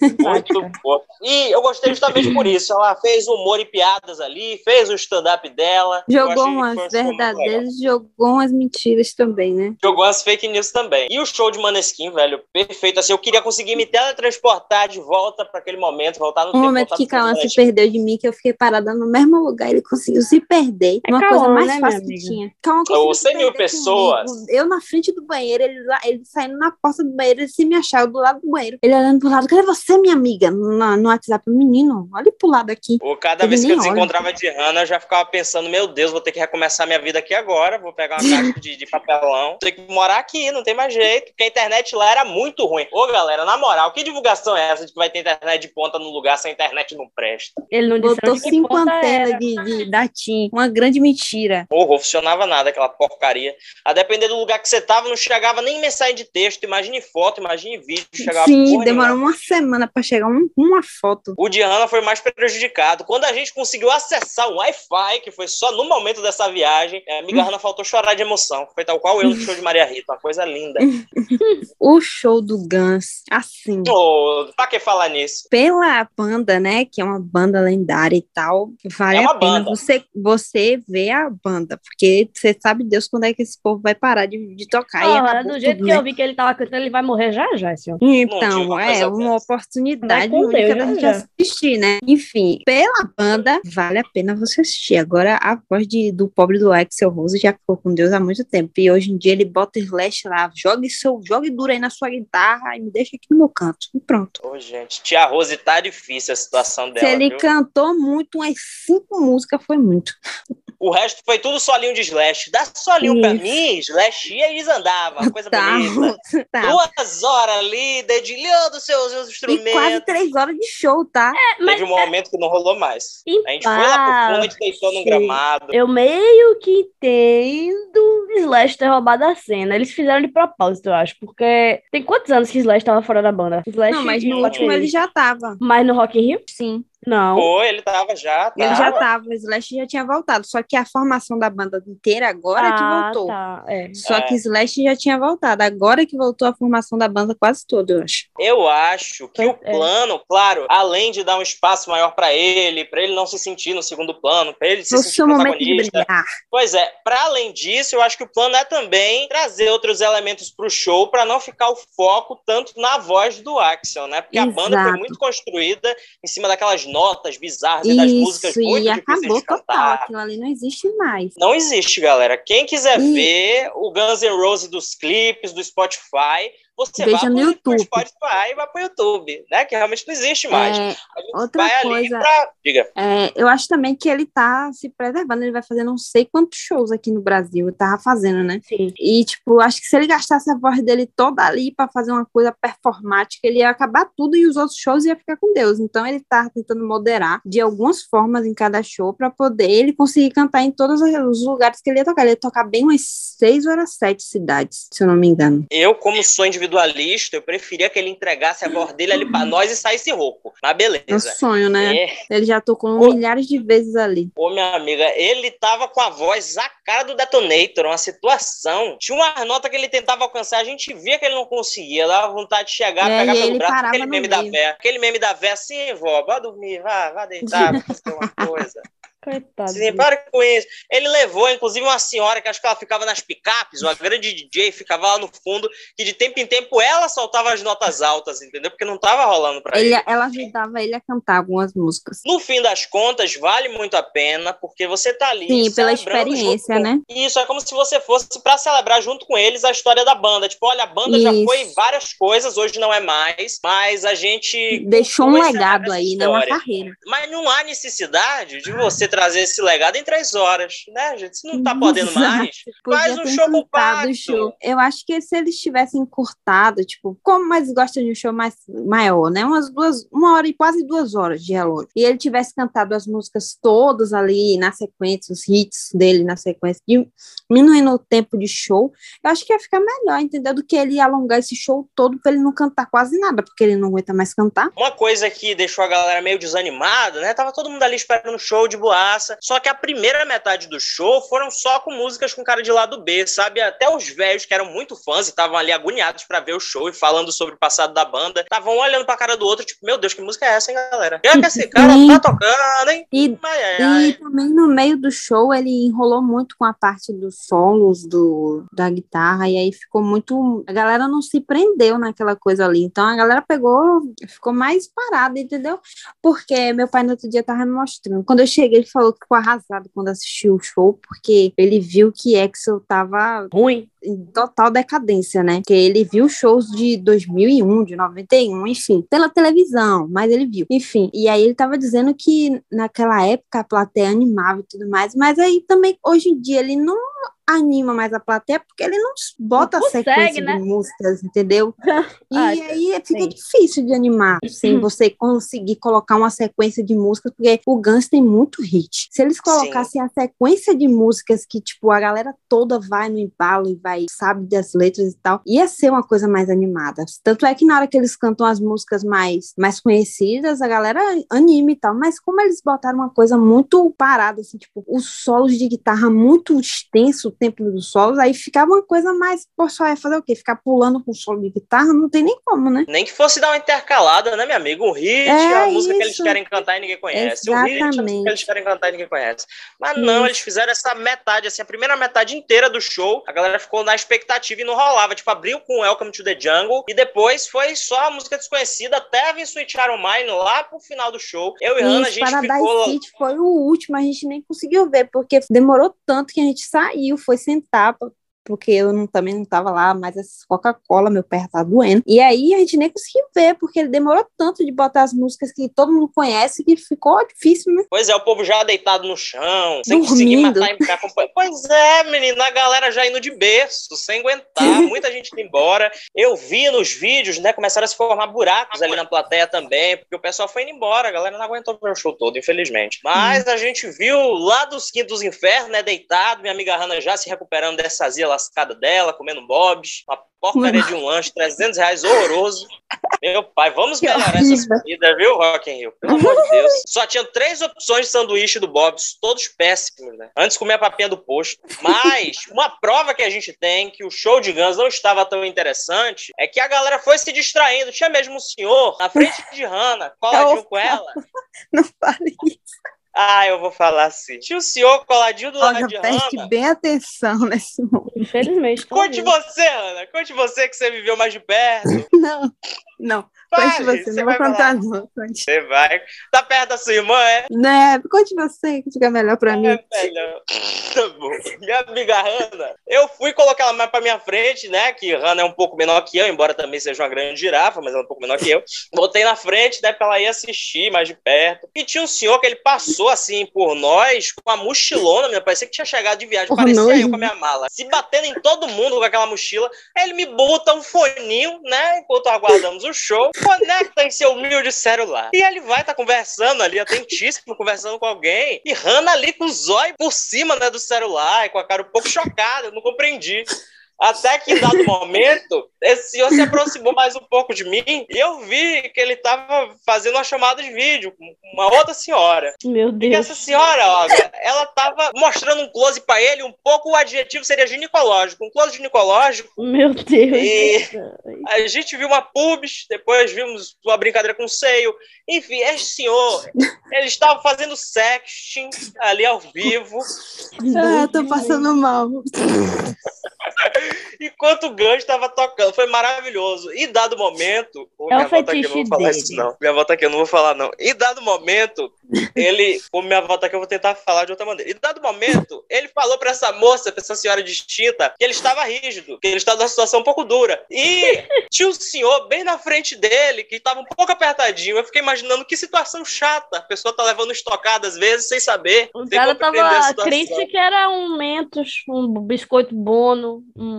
Muito boa. E eu gostei justamente por isso. Ela fez humor e piadas ali, fez o stand-up dela. Jogou umas um verdadeiras, jogou umas mentiras também, né? Jogou as fake news também. E o show de Maneskin, velho, perfeito. Assim, eu queria conseguir me teletransportar de volta para aquele momento, voltar no Um tempo. momento que Cauã se perdeu de mim, que eu fiquei parada no mesmo lugar, ele conseguiu se perder. É uma coisa mais né, fácil que tinha. Conseguiu se 100 mil pessoas. comigo. Eu na frente do banheiro, ele, lá, ele saindo na porta do banheiro, ele se me achava do lado do banheiro. Ele olhando pro lado, cadê você, minha amiga? No, no WhatsApp, menino, olha pro lado aqui. Pô, cada Ele vez que eu desencontrava de Hannah, eu já ficava pensando, meu Deus, vou ter que recomeçar minha vida aqui agora, vou pegar uma caixa de, de papelão, tenho que morar aqui, não tem mais jeito, porque a internet lá era muito ruim. Ô, galera, na moral, que divulgação é essa de que vai ter internet de ponta no lugar se a internet não presta? Ele não disse Botou cinco antenas de, de da TIM. Uma grande mentira. Porra, não funcionava nada aquela porcaria. A depender do lugar que você tava, não chegava nem mensagem de texto, imagine foto, imagine vídeo, chegava Sim, demorou nenhuma. uma semana pra chegar um- uma foto. O de Hannah foi mais prejudicado. Quando a gente conseguiu acessar o Wi-Fi, que foi só no momento dessa viagem, a amiga Hannah faltou chorar de emoção. Foi tal qual eu no show de Maria Rita, uma coisa linda. O show do Guns, assim, Ô, pra que falar nisso? pela banda, né, que é uma banda lendária e tal, vale É uma a pena banda. você, você ver a banda, porque você sabe Deus quando é que esse povo vai parar de, de tocar e Porra, acabou do jeito tudo, que né? eu vi que ele tava cantando, ele vai morrer já, já. Não Então, é uma. Oportunidade única Deus, da já, gente já. assistir, né? Enfim, pela banda, vale a pena você assistir. Agora, a voz de, do pobre do Axel Rose já ficou com Deus há muito tempo. E hoje em dia ele bota Slash lá, jogue seu, jogue duro aí na sua guitarra e me deixa aqui no meu canto. E pronto. Ô, gente, tia Rose tá difícil a situação Se dela, ele viu? cantou muito, umas cinco músicas foi muito. O resto foi tudo solinho de Slash. Dá solinho pra Isso. mim, Slash ia e desandava, uma coisa Tá, bonita. tá. Duas horas ali, dedilhando seus, seus E instrumentos. quase três horas de show, tá? Teve um momento que não rolou mais. A gente foi lá pro fundo, a gente deitou num gramado. Eu meio que entendo Slash ter roubado a cena. Eles fizeram de propósito, eu acho. Porque tem quantos anos que Slash tava fora da banda? Slash Não, mas no último ele já tava. Mas no Rock in Rio? Sim. Não. Foi, ele tava já. Ele já tava. tava, o Slash já tinha voltado. Só que a formação da banda inteira agora que ah, voltou. tá. É. Só É. que Slash já tinha voltado. Agora que voltou a formação da banda quase toda, eu acho. Eu acho que o É. plano, claro, além de dar um espaço maior pra ele, pra ele não se sentir no segundo plano, pra ele se No sentir protagonista. Pois é, para além disso, eu acho que o plano é também trazer outros elementos pro show pra não ficar o foco tanto na voz do Axel, né? Porque a banda foi Exato. muito construída em cima daquelas notas bizarras e das músicas Isso, muito e acabou de total. cantar. Aquilo ali não existe mais. Não existe, galera. Quem quiser E- ver o Guns N' Roses dos clipes, do Spotify, você Veja vai no YouTube. Spotify e vai pro YouTube, né? Que realmente não existe mais. É, A gente outra vai ali coisa- pra... Diga. é, eu acho também que ele tá se preservando. Ele vai fazer não sei quantos shows aqui no Brasil. Ele tava fazendo, né? Sim. E, tipo, acho que se ele gastasse a voz dele toda ali pra fazer uma coisa performática, ele ia acabar tudo e os outros shows ia ficar com Deus. Então, ele tá tentando moderar de algumas formas em cada show pra poder ele conseguir cantar em todos os lugares que ele ia tocar. Ele ia tocar bem umas seis ou sete cidades, se eu não me engano. Eu, como sou individualista, eu preferia que ele entregasse a voz dele ali pra nós e saísse rouco. Mas beleza. sonho, né? É. Ele já tocou Ô. milhares de vezes ali. Ô, minha amiga, ele tava com a voz a cara do Detonator, uma situação. Tinha uma nota que ele tentava alcançar, a gente via que ele não conseguia, dava vontade de chegar, É, pegar pelo ele braço, aquele meme da meio. véia. Aquele meme da véia, assim, vó, vá dormir, vá, vá deitar, fazer uma coisa. Coitado. Sim, para com isso. Ele levou, inclusive, uma senhora que acho que ela ficava nas picapes, uma grande DJ, ficava lá no fundo, que de tempo em tempo ela soltava as notas altas, entendeu? Porque não tava rolando pra ele. Ele, ela ajudava ele a cantar algumas músicas. No fim das contas, vale muito a pena, porque você tá ali. Sim, pela experiência, com- né? Isso, é como se você fosse pra celebrar junto com eles a história da banda. Tipo, olha, a banda já Isso. foi em várias coisas, hoje não é mais, mas a gente. Deixou um legado aí, né? Uma carreira. Mas não há necessidade de você trazer esse legado em três horas, né, gente? Se não tá podendo mais, faz um show compacto. show. Eu acho que se eles tivessem encurtado, tipo, como mais gostam de um show mais maior, né? Umas duas, uma hora e quase duas horas de relógio. E ele tivesse cantado as músicas todas ali na sequência, os hits dele na sequência, diminuindo o tempo de show, eu acho que ia ficar melhor, entendeu? Do que ele alongar esse show todo pra ele não cantar quase nada, porque ele não aguenta mais cantar. Uma coisa que deixou a galera meio desanimada, né? Tava todo mundo ali esperando o show de Só que a primeira metade do show foram só com músicas com cara de lado B, sabe? Até os velhos que eram muito fãs e estavam ali agoniados pra ver o show e falando sobre o passado da banda, estavam olhando pra cara do outro, tipo, meu Deus, que música é essa, hein, galera? E é que esse cara Sim. tá tocando, hein? E Ai, ai, E ai. também no meio do show ele enrolou muito com a parte dos solos do, da guitarra, e aí ficou muito. A galera não se prendeu naquela coisa ali. Então a galera pegou, ficou mais parada, entendeu? Porque meu pai no outro dia tava me mostrando. Quando eu cheguei, ele falou que ficou arrasado quando assistiu o show, porque ele viu que Axel tava Ruim. em total decadência, né? Que ele viu shows de 2001, de 91, enfim, pela televisão, mas ele viu. Enfim, e aí ele tava dizendo que naquela época a plateia animava e tudo mais, mas aí também hoje em dia ele não anima mais a plateia porque ele não bota Não a sequência consegue, né? de músicas, entendeu? E Ah, aí fica sim. difícil de animar, sem você conseguir colocar uma sequência de músicas, porque o Guns tem muito hit. Se eles colocassem a sequência de músicas que, tipo, a galera toda vai no embalo e vai, sabe, das letras e tal, ia ser uma coisa mais animada. Tanto é que na hora que eles cantam as músicas mais, mais conhecidas, a galera anima e tal, mas como eles botaram uma coisa muito parada, assim, tipo, os solos de guitarra muito extenso, tempo dos solos, aí ficava uma coisa mais, pô, só ia fazer o quê? Ficar pulando com solo de guitarra? Não tem nem como, né? Nem que fosse dar uma intercalada, né, meu amigo? Um hit, É a música que eles isso. querem cantar e ninguém conhece. Um hit, a música que Exatamente. eles querem cantar e ninguém conhece. Mas não, Isso. eles fizeram essa metade, assim, a primeira metade inteira do show, a galera ficou na expectativa e não rolava. Tipo, abriu com Welcome to the Jungle e depois foi só a música desconhecida até vir Sweet O' Mine lá pro final do show. Eu e Hannah, a Isso, gente Paradise ficou... City foi o último, a gente nem conseguiu ver, porque demorou tanto que a gente saiu, foi sentar, porque eu não- também não tava lá, mas essa Coca-Cola, meu pé tá doendo. E aí a gente nem conseguiu ver, porque ele demorou tanto de botar as músicas que todo mundo conhece, que ficou difícil, né? Pois é, o povo já deitado no chão, sem conseguir Dormindo. matar e acompanhar. Pois é, menina, a galera já indo de berço, sem aguentar, muita gente indo embora. Eu vi nos vídeos, né, começaram a se formar buracos ali na plateia também, porque o pessoal foi indo embora, a galera não aguentou ver o show todo, infelizmente. Mas a gente viu lá dos quintos infernos, né, deitado, minha amiga Hannah já se recuperando dessa azia lascada dela, comendo bobs, uma porcaria de um lanche, 300 reais, horroroso. Meu pai, vamos melhorar essas comidas, viu, Rock in Rio? Pelo amor de Deus. Só tinha três opções de sanduíche do Bob's, todos péssimos, né? Antes comia a papinha do posto. Mas uma prova que a gente tem que o show de Guns não estava tão interessante é que a galera foi se distraindo. Tinha mesmo um senhor na frente de Hannah, coladinho com ela. Não fale isso. Ah, eu vou falar assim. Tinha um senhor coladinho do lado de preste bem atenção nesse momento. Infelizmente. tá Conte você, Ana. Conte você que você viveu mais de perto. Não, não. Conte você, você não vou vai contar, não. Conte. Você vai. Tá perto da sua irmã, é? Né, conte você, que fica melhor pra mim. É, melhor. Tá bom. Minha amiga Hanna, eu fui colocar ela mais pra minha frente, né? Que Hanna é um pouco menor que eu, embora também seja uma grande girafa, mas ela é um pouco menor que eu. Botei na frente, né, pra ela ir assistir mais de perto. E tinha um senhor que ele passou assim por nós com a mochilona, meu, parecia que tinha chegado de viagem, Oh, parecia nojo. eu com a minha mala. Se batendo em todo mundo com aquela mochila. Aí ele me bota um foninho, né? Enquanto aguardamos o show, conecta em seu humilde celular. E ele vai estar conversando ali, atentíssimo, conversando com alguém. E Hannah ali com os olhos por cima, né, do celular, e com a cara um pouco chocada, eu não compreendi. Até que, em dado momento, esse senhor se aproximou mais um pouco de mim e eu vi que ele estava fazendo uma chamada de vídeo com uma outra senhora. Meu E que Deus. essa senhora, ó, ela estava mostrando um close para ele, um pouco o adjetivo seria ginecológico. Um close ginecológico. Meu Deus. E- A gente viu uma pubs, depois vimos uma brincadeira com seio. Enfim, esse senhor, ele estava fazendo sexting ali ao vivo. Ah, tô passando mal. enquanto o Guns estava tocando. Foi maravilhoso. E dado momento. É o minha avó tá aqui, eu não vou falar dele. isso, não. Minha avó tá aqui, eu não vou falar, não. E dado momento, ele, como minha avó tá aqui, eu vou tentar falar de outra maneira. E dado momento, ele falou pra essa moça, pra essa senhora distinta, que ele estava rígido, que ele estava numa situação um pouco dura. E tinha um senhor bem na frente dele, que estava um pouco apertadinho. Eu fiquei imaginando que situação chata. A pessoa tá levando estocada às vezes sem saber. O cara a tava crente que era um Mentos, um biscoito bono. Um...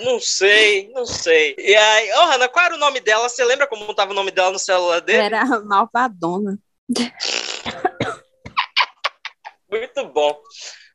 Não sei, não sei. E aí, ô Hanna, qual era o nome dela? Você lembra como tava o nome dela no celular dele? Era malvadona. Muito bom.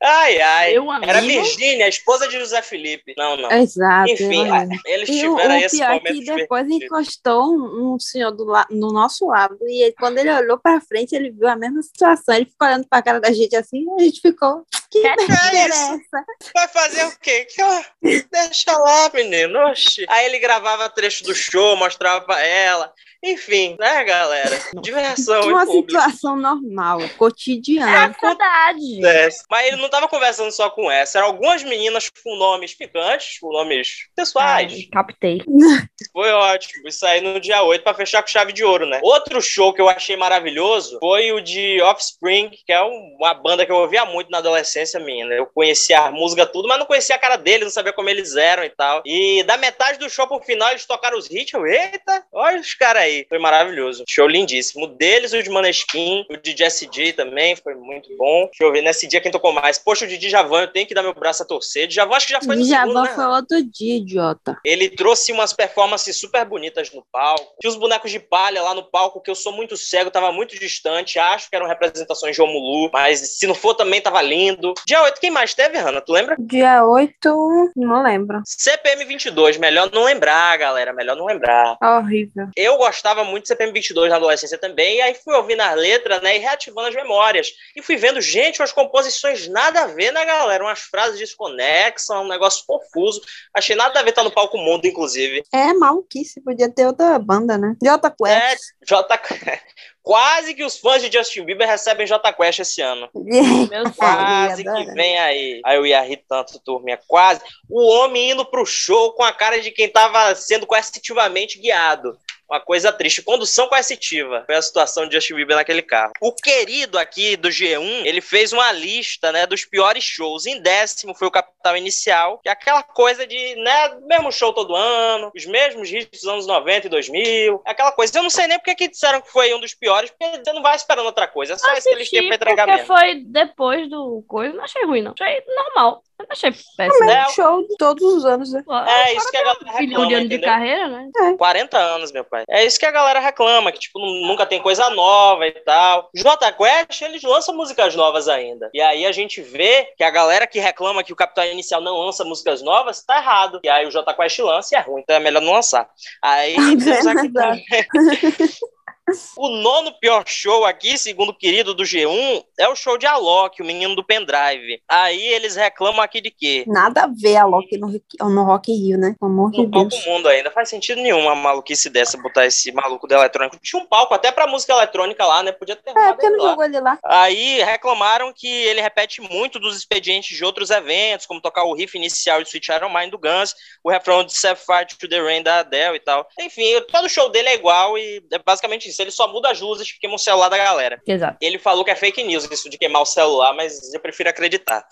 Ai, ai. Meu Era amigo. Virgínia, a esposa de José Felipe. Não, não. Exato. Enfim, lembro. eles E o, o tiveram esse pior é momento que depois divertido. encostou um, um senhor do la- no nosso lado e ele- quando ele olhou pra frente, ele viu a mesma situação. Ele ficou olhando pra cara da gente assim e a gente ficou. Que Que merda é isso? essa? Vai fazer o quê? Que, ó, Deixa lá, menino. Oxi. Aí ele gravava trecho do show, mostrava pra ela. Enfim, né, galera? Diversão Uma situação normal, É cotidiana. a verdade. Acontece. Mas ele não tava conversando só com essa. Eram algumas meninas com nomes picantes, com nomes pessoais. Ai, captei. Foi ótimo. Isso aí no dia 8 pra fechar com chave de ouro, né? Outro show que eu achei maravilhoso foi o de Offspring, que é um- uma banda que eu ouvia muito na adolescência minha, né? Eu conhecia a música tudo, mas não conhecia a cara deles, não sabia como eles eram e tal. E da metade do show pro final eles tocaram os hits. Eu, eita, olha os caras aí. Foi maravilhoso. Show lindíssimo. Deles, o de Maneskin, o de Jesse J também, foi muito bom. Deixa eu ver, nesse dia quem tocou mais. Poxa, o de Djavan, eu tenho que dar meu braço a torcer. Djavan acho que já foi no segundo, Djavan né? foi outro dia, idiota. Ele trouxe umas performances super bonitas no palco. Tinha os bonecos de palha lá no palco, que eu sou muito cego, tava muito distante. Acho que eram representações de Omulu, mas se não for também tava lindo. Dia 8, quem mais teve, Hanna? Tu lembra? Dia 8, não lembro. CPM 22, melhor não lembrar, galera, melhor não lembrar. Horrível. Eu gostava muito de CPM 22 na adolescência também, e aí fui ouvindo as letras, né, e reativando as memórias. E fui vendo, gente, umas composições nada a ver, né, galera? Umas frases desconexas, um negócio confuso. Achei nada a ver estar no palco mundo, inclusive. É maluquice, podia ter outra banda, né? Jota É, Quest. J... Quase que os fãs de Justin Bieber recebem J Quest esse ano. Meu Quase que vem aí. Aí eu ia rir tanto, turminha. Quase. O homem indo pro show com a cara de quem tava sendo coercitivamente guiado. Uma coisa triste. Condução coercitiva. Foi a situação de Justin Bieber naquele carro. O querido aqui do G1, ele fez uma lista, né, dos piores shows. Em décimo foi o Capital Inicial, que é aquela coisa de, né, mesmo show todo ano, os mesmos hits dos anos 90 e 2000. Aquela coisa. Eu não sei nem porque que disseram que foi um dos piores, porque você não vai esperando outra coisa. É só isso que eles têm pra entregar porque mesmo. foi depois do coisa. Não achei ruim, não. Achei normal. Eu não achei péssimo. É, Show de todos os anos, né? É isso que a galera reclama, de ano de carreira, né? 40 anos, meu pai. É isso que a galera reclama, que, tipo, nu- nunca tem coisa nova e tal. Jota Quest, eles lançam músicas novas ainda. E aí a gente vê que a galera que reclama que o Capital Inicial não lança músicas novas, tá errado. E aí o Jota Quest lança e é ruim, então é melhor não lançar. Aí também... O nono pior show aqui, segundo o querido do G1, é o show de Alok, o menino do pendrive. Aí eles reclamam aqui de quê? Nada a ver a Loki no, no Rock Rio, né? Pelo amor de Deus. mundo ainda. Faz sentido nenhum uma maluquice dessa, botar esse maluco do eletrônico. Tinha um palco até pra música eletrônica lá, né? Podia ter É, porque não lá. jogou ele lá. Aí reclamaram que ele repete muito dos expedientes de outros eventos, como tocar o riff inicial de Sweet Iron Mind do Guns, o refrão de Set Fire to the Rain da Adele e tal. Enfim, todo show dele é igual e é basicamente isso. Ele só muda as luzes que queima o celular da galera. Exato. Ele falou que é fake news isso de queimar o celular, mas eu prefiro acreditar.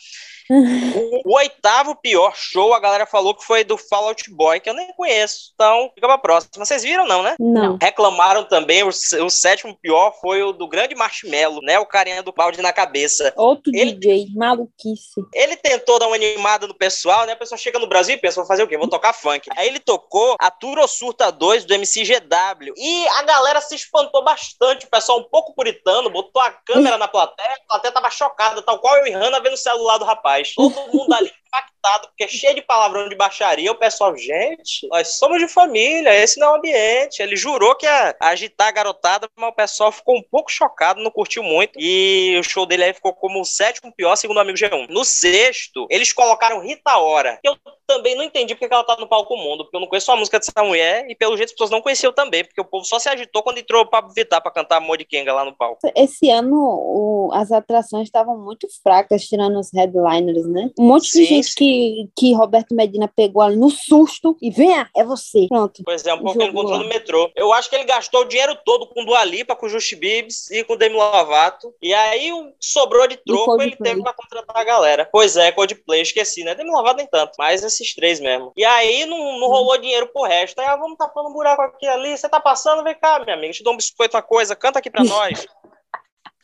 O, oitavo pior show, a galera falou que foi do Fall Out Boy, que eu nem conheço. Então, fica pra próxima. Vocês viram, não, né? Não. Reclamaram também, o, o sétimo pior foi o do grande Marshmallow, né? O carinha do balde na cabeça. Outro Ele- DJ, maluquice. Ele tentou dar uma animada no pessoal, né? A pessoa chega no Brasil e pensa, vou fazer o quê? Vou tocar funk. Aí ele tocou a Turo Surta 2 do MCGW. E a galera se espantou bastante. O pessoal um pouco puritano, botou a câmera na plateia, a plateia tava chocada, tal qual eu e Hannah vendo o celular do rapaz. Todo mundo ali porque é cheio de palavrão de baixaria. O pessoal, gente, nós somos de família, esse não é o ambiente. Ele jurou que ia agitar a garotada, mas o pessoal ficou um pouco chocado, não curtiu muito. E o show dele aí ficou como o sétimo pior, segundo o amigo G1. No sexto, eles colocaram Rita Ora. Eu também não entendi porque que ela tá no palco mundo, porque eu não conheço a música dessa mulher e pelo jeito as pessoas não conheciam também, porque o povo só se agitou quando entrou o Pablo Vittar pra cantar Amor de Kenga lá no palco. Esse ano o- as atrações estavam muito fracas, tirando os headliners, né? Um monte Sim, de gente sim. que, que Roberto Medina pegou ali no susto e venha, é você. Pronto. Pois é, um pouco ele encontrou lá. no metrô. Eu acho que ele gastou o dinheiro todo com Dua Lipa, com Just Bibs e com Demi Lovato. E aí sobrou de troco, Coldplay. ele teve pra contratar a galera. Pois é, Coldplay, esqueci, né? Demi Lovato nem tanto, mas esses três mesmo. E aí não, não rolou dinheiro pro resto. Aí, ah, vamos tapando um buraco aqui e ali. Você tá passando, vem cá, minha amiga. Te dou um biscoito, uma coisa, canta aqui pra nós.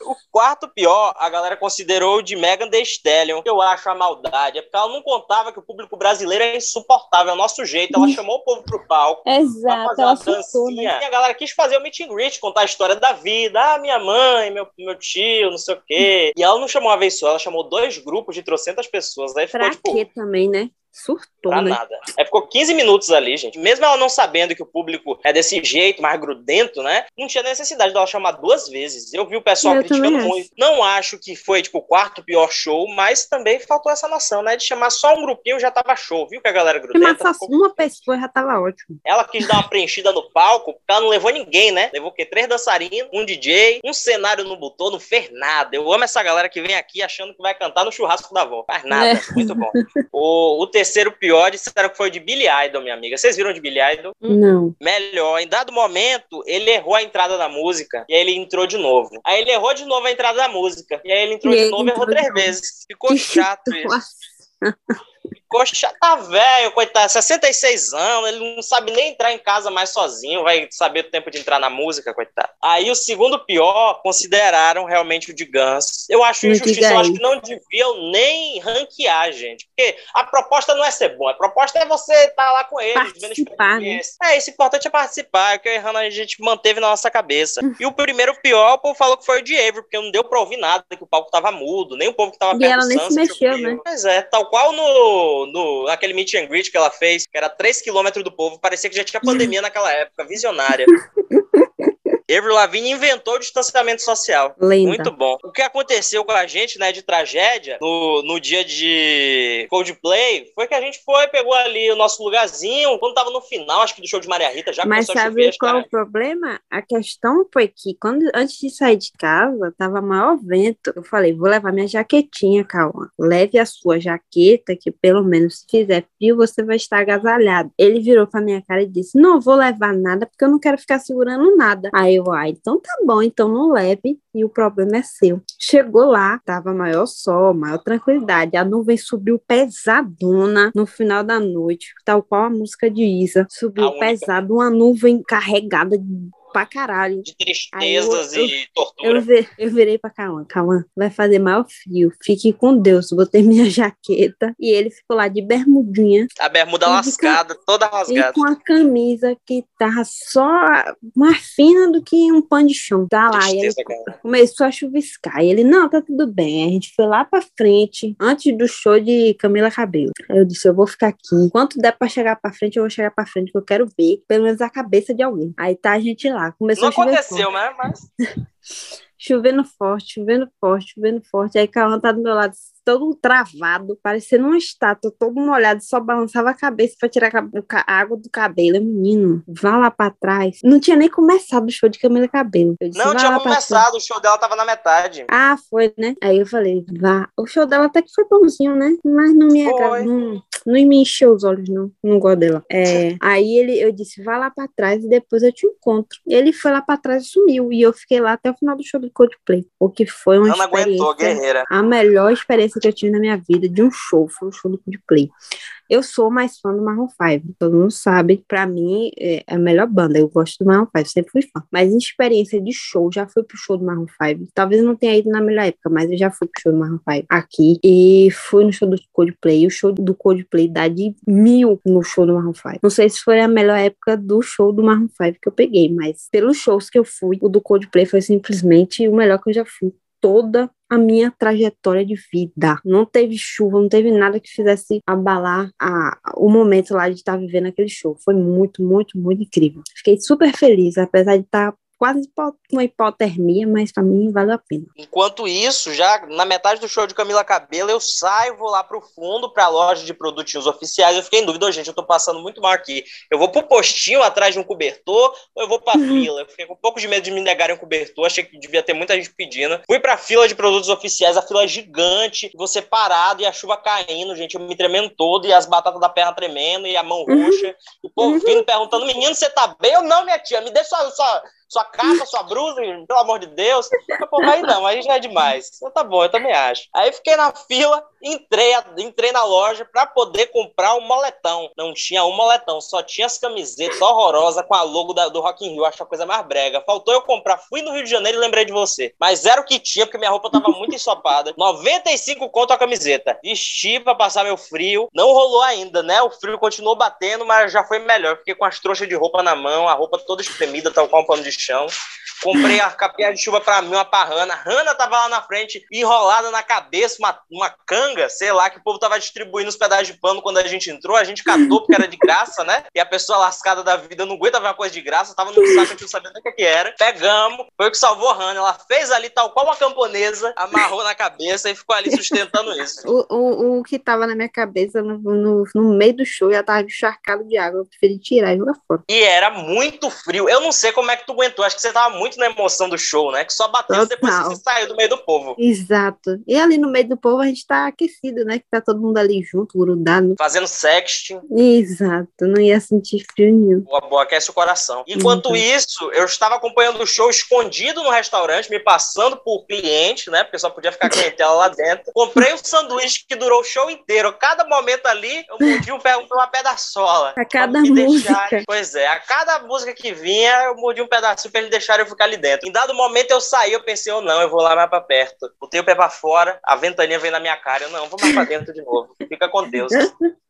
O quarto pior, a galera considerou o de Megan Thee Stallion, que eu acho a maldade. É porque ela não contava que o público brasileiro é insuportável, é o nosso jeito. Ela chamou o povo pro palco pra Exato, fazer ela uma surtou, né? E a galera quis fazer o meet and greet, contar a história da vida. Ah, minha mãe, meu, meu tio, não sei o quê. E ela não chamou uma vez só, ela chamou dois grupos de trocentas pessoas. Aí ficou, Pra tipo, quê também, né? Surtou, Pra né? nada. Aí ficou 15 minutos ali, gente. Mesmo ela não sabendo que o público é desse jeito, mais grudento, né? Não tinha necessidade dela chamar duas vezes. Eu vi o pessoal Eu criticando muito. Não acho que foi, tipo, o quarto pior show, mas também faltou essa noção, né? De chamar só um grupinho já tava show. Viu que a galera Mas grudenta? só ficou- uma pessoa já tava ótimo. Ela quis dar uma preenchida no palco, porque ela não levou ninguém, né? Levou o quê? Três dançarinos, um DJ, um cenário não botou, não fez nada. Eu amo essa galera que vem aqui achando que vai cantar no churrasco da avó. Faz nada. É. Muito bom. O, o terceiro pior disseram que foi de Billy Idol, minha amiga. Vocês viram de Billy Idol? Não. Melhor. Em dado momento, ele errou a entrada da música e aí ele entrou de novo. Aí ele errou de novo a entrada da música. E aí ele entrou E de novo e errou três novo. vezes. Ficou Que chato isso. Ficou chato. Tá velho, coitado. 66 anos, ele não sabe nem entrar em casa mais sozinho, vai saber o tempo de entrar na música, coitado. Aí o segundo pior, consideraram realmente o de Guns. Eu acho injustiça, eu acho que não deviam nem ranquear, gente. Porque a proposta não é ser bom, a proposta é você estar lá com eles, Participar, né? experiência. É, isso importante é participar, é o que eu errando a gente manteve na nossa cabeça. E o primeiro pior, o povo falou que foi o de Avery, porque não deu pra ouvir nada, que o palco tava mudo, nem o povo que tava E perto ela do nem se mexeu, né? Pois é, tal qual no, no naquele meet and greet que ela fez, que era 3km do povo, parecia que já tinha pandemia naquela época, visionária. Avril Lavigne inventou o distanciamento social. Lenda. Muito bom. O que aconteceu com a gente, né, de tragédia, no, no dia de Coldplay, foi que a gente foi, pegou ali o nosso lugarzinho, quando tava no final, acho que do show de Maria Rita, já Mas começou a chover, sabe acho que qual o problema? A questão foi que quando antes de sair de casa, tava maior vento. Eu falei, vou levar minha jaquetinha, Cauã. Leve a sua jaqueta, que pelo menos se fizer frio, você vai estar agasalhado. Ele virou pra minha cara e disse: Não vou levar nada, porque eu não quero ficar segurando nada. Aí eu, ah, então tá bom, então não leve, e o problema é seu. Chegou lá, tava maior sol, maior tranquilidade. A nuvem subiu pesadona no final da noite, tal qual a música de Isa. A Subiu única. pesado, uma nuvem carregada de- pra caralho. de tristezas Aí eu- e tortura. Eu, vi- eu virei pra Cauã. Cauã, vai fazer maior frio. Fique com Deus. Botei minha jaqueta. E ele ficou lá de bermudinha A bermuda E lascada, toda e rasgada. com a camisa que tava só mais fina do que um pano de chão. Tá lá. E ele Tristeza, cara. começou a chuviscar. E ele, não, tá tudo bem. A gente foi lá pra frente, antes do show de Camila Cabelo. Eu disse, eu vou ficar aqui. Enquanto der pra chegar pra frente, eu vou chegar pra frente, que eu quero ver pelo menos a cabeça de alguém. Aí tá a gente lá. Começou Não a chover aconteceu, né? Mas Chovendo forte, chovendo forte, chovendo forte. Aí Cauã tá do meu lado, todo travado, parecendo uma estátua, todo molhado, só balançava a cabeça pra tirar a água do cabelo. Menino, vá lá pra trás. Não tinha nem começado o show de Camila Cabelo. Disse, não "Vá tinha lá pra trás." começado, o show dela tava na metade. Ah, foi, né? Aí eu falei, vá. O show dela até que foi bonzinho, né? Mas não me agrada, não, não me encheu os olhos, não. Não gosto dela. É, aí ele, eu disse, vá lá pra trás e depois eu te encontro. Ele foi lá pra trás e sumiu. E eu fiquei lá até o final do show do Coldplay. O que foi uma aguentou, experiência guerreira. a melhor experiência que eu tive na minha vida de um show foi o show do Coldplay. Eu sou mais fã do Marron 5, todo mundo sabe. Pra mim, é a melhor banda. Eu gosto do Marron 5, sempre fui fã. Mas em experiência de show, já fui pro show do Marron 5. Talvez não tenha ido na melhor época, mas eu já fui pro show do Marron 5 aqui. E fui no show do Coldplay. O show do Coldplay dá de mil no show do Marron 5. Não sei se foi a melhor época do show do Marron 5 que eu peguei, mas pelos shows que eu fui, o do Coldplay foi simplesmente o melhor que eu já fui toda a minha trajetória de vida. Não teve chuva, não teve nada que fizesse abalar a, o momento lá de estar vivendo aquele show. Foi muito, muito, muito incrível. Fiquei super feliz, apesar de estar quase uma hipotermia, mas pra mim valeu a pena. Enquanto isso, já na metade do show de Camila Cabelo, eu saio, vou lá pro fundo, pra loja de produtinhos oficiais. Eu fiquei em dúvida, "Ô, gente, eu tô passando muito mal aqui. Eu vou pro postinho atrás de um cobertor ou eu vou pra fila? Eu fiquei com um pouco de medo de me negarem um cobertor, achei que devia ter muita gente pedindo. Fui pra fila de produtos oficiais, a fila é gigante, você parado e a chuva caindo, gente, eu me tremendo todo e as batatas da perna tremendo e a mão roxa. E o povo vindo perguntando, menino, você tá bem ou não, minha tia? Me dê sua, sua, sua capa, sua blusa, pelo amor de Deus. Eu, Pô, aí não, aí já é demais. Então tá bom, eu também acho. Aí fiquei na fila, entrei, entrei na loja pra poder comprar um moletão. Não tinha um moletão, só tinha as camisetas horrorosas com a logo da- do Rock in Rio. Acho a coisa mais brega. Faltou eu comprar. Fui no Rio de Janeiro e lembrei de você. Mas era o que tinha, porque minha roupa tava muito ensopada. 95 conto a camiseta. Vesti pra passar meu frio. Não rolou ainda, né? O frio continuou batendo, mas já foi melhor. Fiquei com as trouxas de roupa na mão, a roupa toda espremida, tal qual um pano de chão. Comprei a capinha de chuva pra mim, uma pra Hanna. Hanna tava lá na frente, enrolada na cabeça, uma, uma canga, sei lá, que o povo tava distribuindo os pedaços de pano quando a gente entrou. A gente catou porque era de graça, né? E a pessoa lascada da vida não aguenta ver uma coisa de graça, tava no saco, a gente não sabia nem o que, que era. Pegamos, foi o que salvou a Hanna. Ela fez ali tal qual uma camponesa, amarrou na cabeça e ficou ali sustentando isso. O, o, o que tava na minha cabeça no, no, no meio do show já tava encharcado de água. Eu preferi tirar e jogar fora. E era muito frio. Eu não sei como é que tu aguentou. Acho que você tava muito na emoção do show, né? Que só bateu depois que você saiu do meio do povo. Exato. E ali no meio do povo a gente tá aquecido, né? Que tá todo mundo ali junto, grudado. Fazendo sexting. Exato. Não ia sentir frio nenhum. Boa, boa, aquece o coração. Enquanto Uhum. isso, eu estava acompanhando o show escondido no restaurante, me passando por cliente, né? Porque só podia ficar clientela lá dentro. Comprei um sanduíche que durou o show inteiro. Cada momento ali, eu mordi um pé, uma pedaçola. A cada música. deixarem- Pois é, a cada música que vinha, eu mordi um pra eles deixarem eu ficar ali dentro. Em dado momento eu saí, eu pensei, eu não, eu vou lá mais pra perto. Botei o pé pra fora, a ventaninha veio na minha cara. Eu não, vou mais pra dentro de novo. Fica com Deus.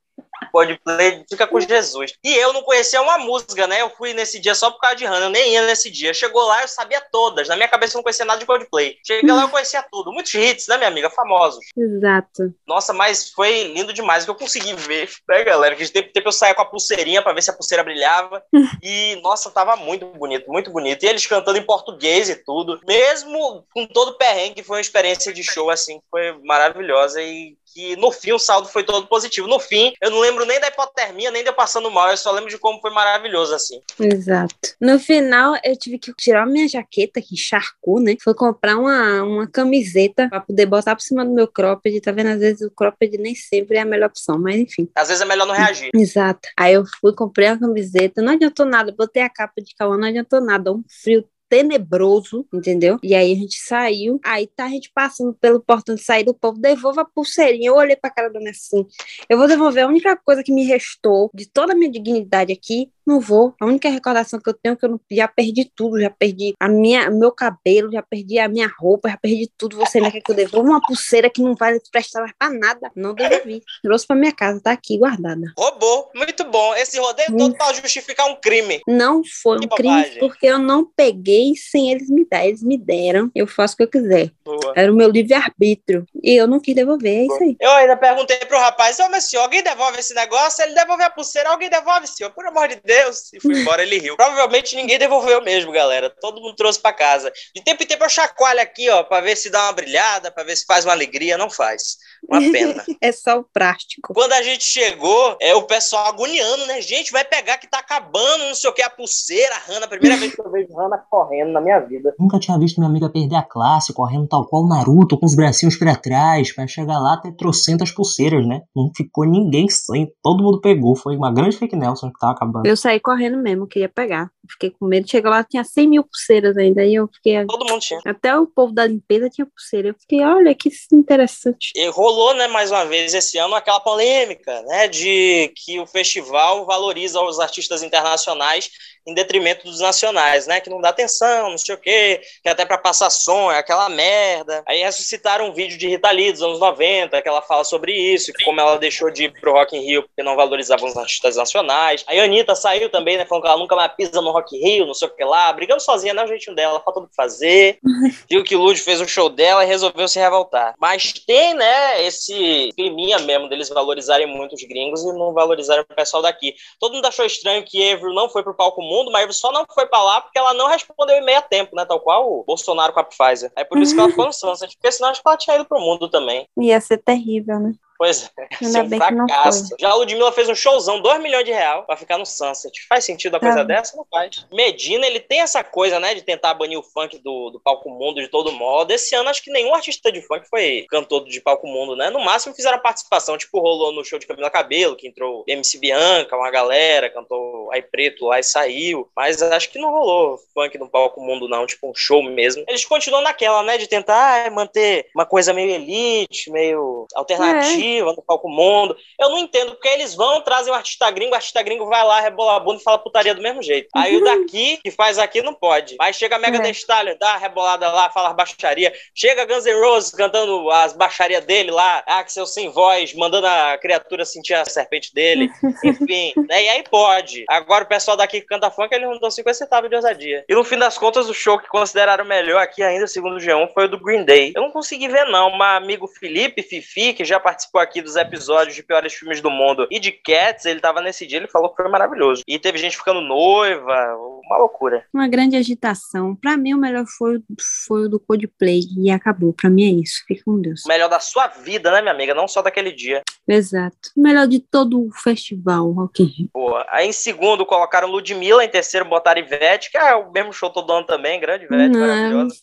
Pode play, fica com Jesus. E eu não conhecia uma música, né? Eu fui nesse dia só por causa de Hannah, eu nem ia nesse dia. Chegou lá, eu sabia todas. Na minha cabeça eu não conhecia nada de Coldplay. Cheguei lá, eu conhecia tudo. Muitos hits, né, minha amiga? Famosos. Exato. Nossa, mas foi lindo demais o que eu consegui ver, né, galera? Que de tempo em tempo eu saía com a pulseirinha pra ver se a pulseira brilhava. E, nossa, tava muito bonito, muito bonito. E eles cantando em português e tudo. Mesmo com todo o perrengue, foi uma experiência de show, assim, que foi maravilhosa. E que no fim o saldo foi todo positivo. No fim, eu não lembro nem da hipotermia, nem de eu passando mal. Eu só lembro de como foi maravilhoso, assim. Exato. No final, eu tive que tirar minha jaqueta, que encharcou, né? Foi comprar uma, uma camiseta pra poder botar por cima do meu cropped. Tá vendo? Às vezes o cropped nem sempre é a melhor opção, mas enfim. Às vezes é melhor não reagir. Exato. Aí eu fui, comprei a camiseta, não adiantou nada, botei a capa de cauã, não adiantou nada, um frio tenebroso, entendeu? E aí a gente saiu, aí tá a gente passando pelo portão de saída, o povo devolva a pulseirinha. Eu olhei pra cara da minha assim, eu vou devolver a única coisa que me restou de toda a minha dignidade aqui, não vou. A única recordação que eu tenho é que eu não, já perdi tudo, já perdi a minha, meu cabelo, já perdi a minha roupa, já perdi tudo. Você ainda quer que eu devolva uma pulseira que não vai prestar mais pra nada? Não devolvi. Trouxe pra minha casa, tá aqui guardada. Roubou, muito bom. Esse rodeio todo pra justificar um crime. Não foi um Que crime bobagem. porque eu não peguei sem eles me dar. Eles me deram, eu faço o que eu quiser. Boa. Era o meu livre-arbítrio. E eu não quis devolver, é isso aí. Eu ainda perguntei pro rapaz, ô, mas senhor, alguém devolve esse negócio? Ele devolveu a pulseira, alguém devolve, senhor, por amor de Deus. E fui embora, ele riu. Provavelmente ninguém devolveu mesmo, galera. Todo mundo trouxe pra casa. De tempo em tempo eu chacoalho aqui, ó, pra ver se dá uma brilhada, pra ver se faz uma alegria. Não faz. Uma pena. É só o plástico. Quando a gente chegou, é o pessoal agoniando, né? Gente, vai pegar que tá acabando, não sei o que, a pulseira, a Hannah. Primeira vez que eu vejo Hannah correndo na minha vida. Nunca tinha visto minha amiga perder a classe, correndo tal qual o Naruto, com os bracinhos pra trás, pra chegar lá ter trocentas pulseiras, né? Não ficou ninguém sem, todo mundo pegou. Foi uma grande fake Nelson que tava acabando. Eu saí correndo mesmo, queria pegar. Fiquei com medo. Chegou lá, tinha 100 mil pulseiras ainda. E eu fiquei. Todo mundo tinha. Até o povo da limpeza tinha pulseira. Eu fiquei, olha que interessante. E rolou, né, mais uma vez esse ano aquela polêmica, né, de que o festival valoriza os artistas internacionais em detrimento dos nacionais, né, que não dá atenção, não sei o quê, que até pra passar som é aquela merda. Aí ressuscitaram um vídeo de Rita Lee dos anos 90, que ela fala sobre isso, que como ela deixou de ir pro Rock in Rio porque não valorizava os artistas nacionais. Aí a Anitta saiu também, né, falando que ela nunca mais pisa no Rock in Rio, não sei o que lá, brigando sozinha, não, jeitinho dela, falta o que fazer. Viu que o Lud fez um show dela e resolveu se revoltar. Mas tem, né, esse climinha mesmo deles valorizarem muito os gringos e não valorizarem o pessoal daqui. Todo mundo achou estranho que Avril não foi pro palco mundo, mas Avril só não foi pra lá porque ela não respondeu em meia tempo, né, tal qual o Bolsonaro com a Pfizer. É por isso que ela ficou no Sunset, porque senão acho que ela tinha ido pro mundo também. Ia ser terrível, né? Pois é, Ainda assim, um fracasso. Já a Ludmilla fez um showzão, 2 milhões de real, pra ficar no Sunset. Faz sentido a coisa Ah. dessa? Não faz. Medina, ele tem essa coisa, né, de tentar banir o funk do, do palco mundo de todo modo. Esse ano, acho que nenhum artista de funk foi cantor de palco mundo, né? No máximo fizeram participação, tipo, rolou no show de Camila Cabelo, que entrou MC Bianca, uma galera, cantou Ai Preto lá e saiu. Mas acho que não rolou funk no palco mundo, não, tipo, um show mesmo. Eles continuam naquela, né, de tentar manter uma coisa meio elite, meio alternativa no palco mundo. Eu não entendo, porque eles vão, trazem o artista gringo, o artista gringo vai lá, rebola a bunda e fala putaria do mesmo jeito. Aí o daqui, que faz aqui, não pode. Mas chega a Mega É. Stallion, dá a rebolada lá, fala baixaria. Chega Guns N' Roses cantando as baixarias dele lá, Axel sem voz, mandando a criatura sentir a serpente dele. Enfim, né? E aí pode. Agora o pessoal daqui que canta funk, eles não dão 50 centavos de ousadia. E no fim das contas, o show que consideraram melhor aqui ainda, segundo o G1, foi o do Green Day. Eu não consegui ver, não. Mas amigo Felipe, Fifi, que já participou aqui dos episódios de piores filmes do mundo e de Cats, ele tava nesse dia, ele falou que foi maravilhoso. E teve gente ficando noiva, uma loucura. Uma grande agitação. Pra mim, o melhor foi, foi o do Coldplay. E acabou. Pra mim é isso. Fica com Deus. O melhor da sua vida, né, minha amiga? Não só daquele dia. Exato. O melhor de todo o festival, Rio. Boa. Aí em segundo colocaram Ludmilla, em terceiro botaram Ivete, que é o mesmo show todo ano também, grande Ivete, Não. maravilhosa.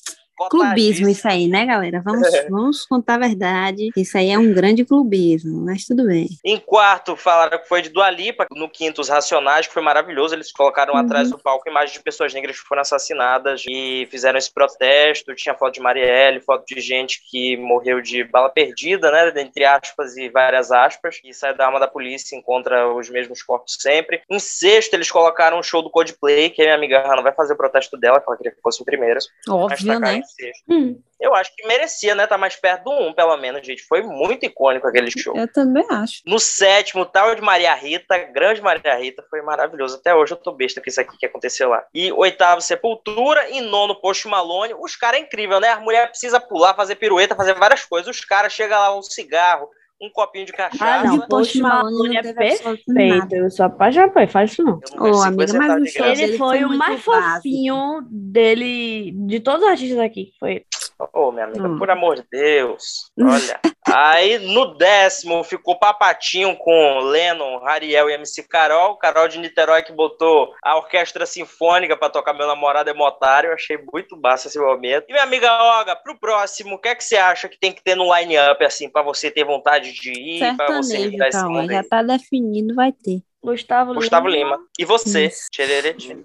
Clubismo isso aí, né, galera? Vamos, vamos contar a verdade. Isso aí é um grande clubismo, mas tudo bem. Em quarto, falaram que foi de Dua Lipa. No quinto, os Racionais, que foi maravilhoso. Eles colocaram Uhum. atrás do palco imagens de pessoas negras que foram assassinadas e fizeram esse protesto. Tinha foto de Marielle, foto de gente que morreu de bala perdida, né? Entre aspas e várias aspas. E sai da arma da polícia e encontra os mesmos corpos sempre. Em sexto, eles colocaram um show do Coldplay, que a minha amiga Hannah vai fazer o protesto dela, que ela queria que fosse o primeiro. Óbvio, né? Hum. Eu acho que merecia, né? Tá mais perto do um, pelo menos, gente. Foi muito icônico aquele show. Eu também acho. No sétimo, tal de Maria Rita, grande Maria Rita, foi maravilhoso. Até hoje eu tô besta com isso aqui que aconteceu lá. E oitavo, Sepultura. E nono, Post Malone. Os caras é incrível, né? A mulher precisa pular, fazer pirueta, fazer várias coisas. Os caras chegam lá, um cigarro, um copinho de cachaça. Ah, não, Post Malone é perfeito. Eu sou apaixonada por ele, faz isso não. Não Ô, amiga, 50 mas o de. Ele, dele foi, foi o mais básico. fofinho dele, de todos os artistas aqui. Foi. Ô, minha amiga, Hum. por amor de Deus. Olha. Aí no décimo ficou Papatinho com Lennon, Rariel e MC Carol. Carol de Niterói que botou a orquestra sinfônica pra tocar Meu Namorado é Motário. Eu achei muito massa esse momento. E minha amiga Olga, pro próximo, o que é que você acha que tem que ter no line-up, assim, pra você ter vontade de ir, pra você esse mundo já tá definido, vai ter. Gustavo, Gustavo Lima. E você, tchê.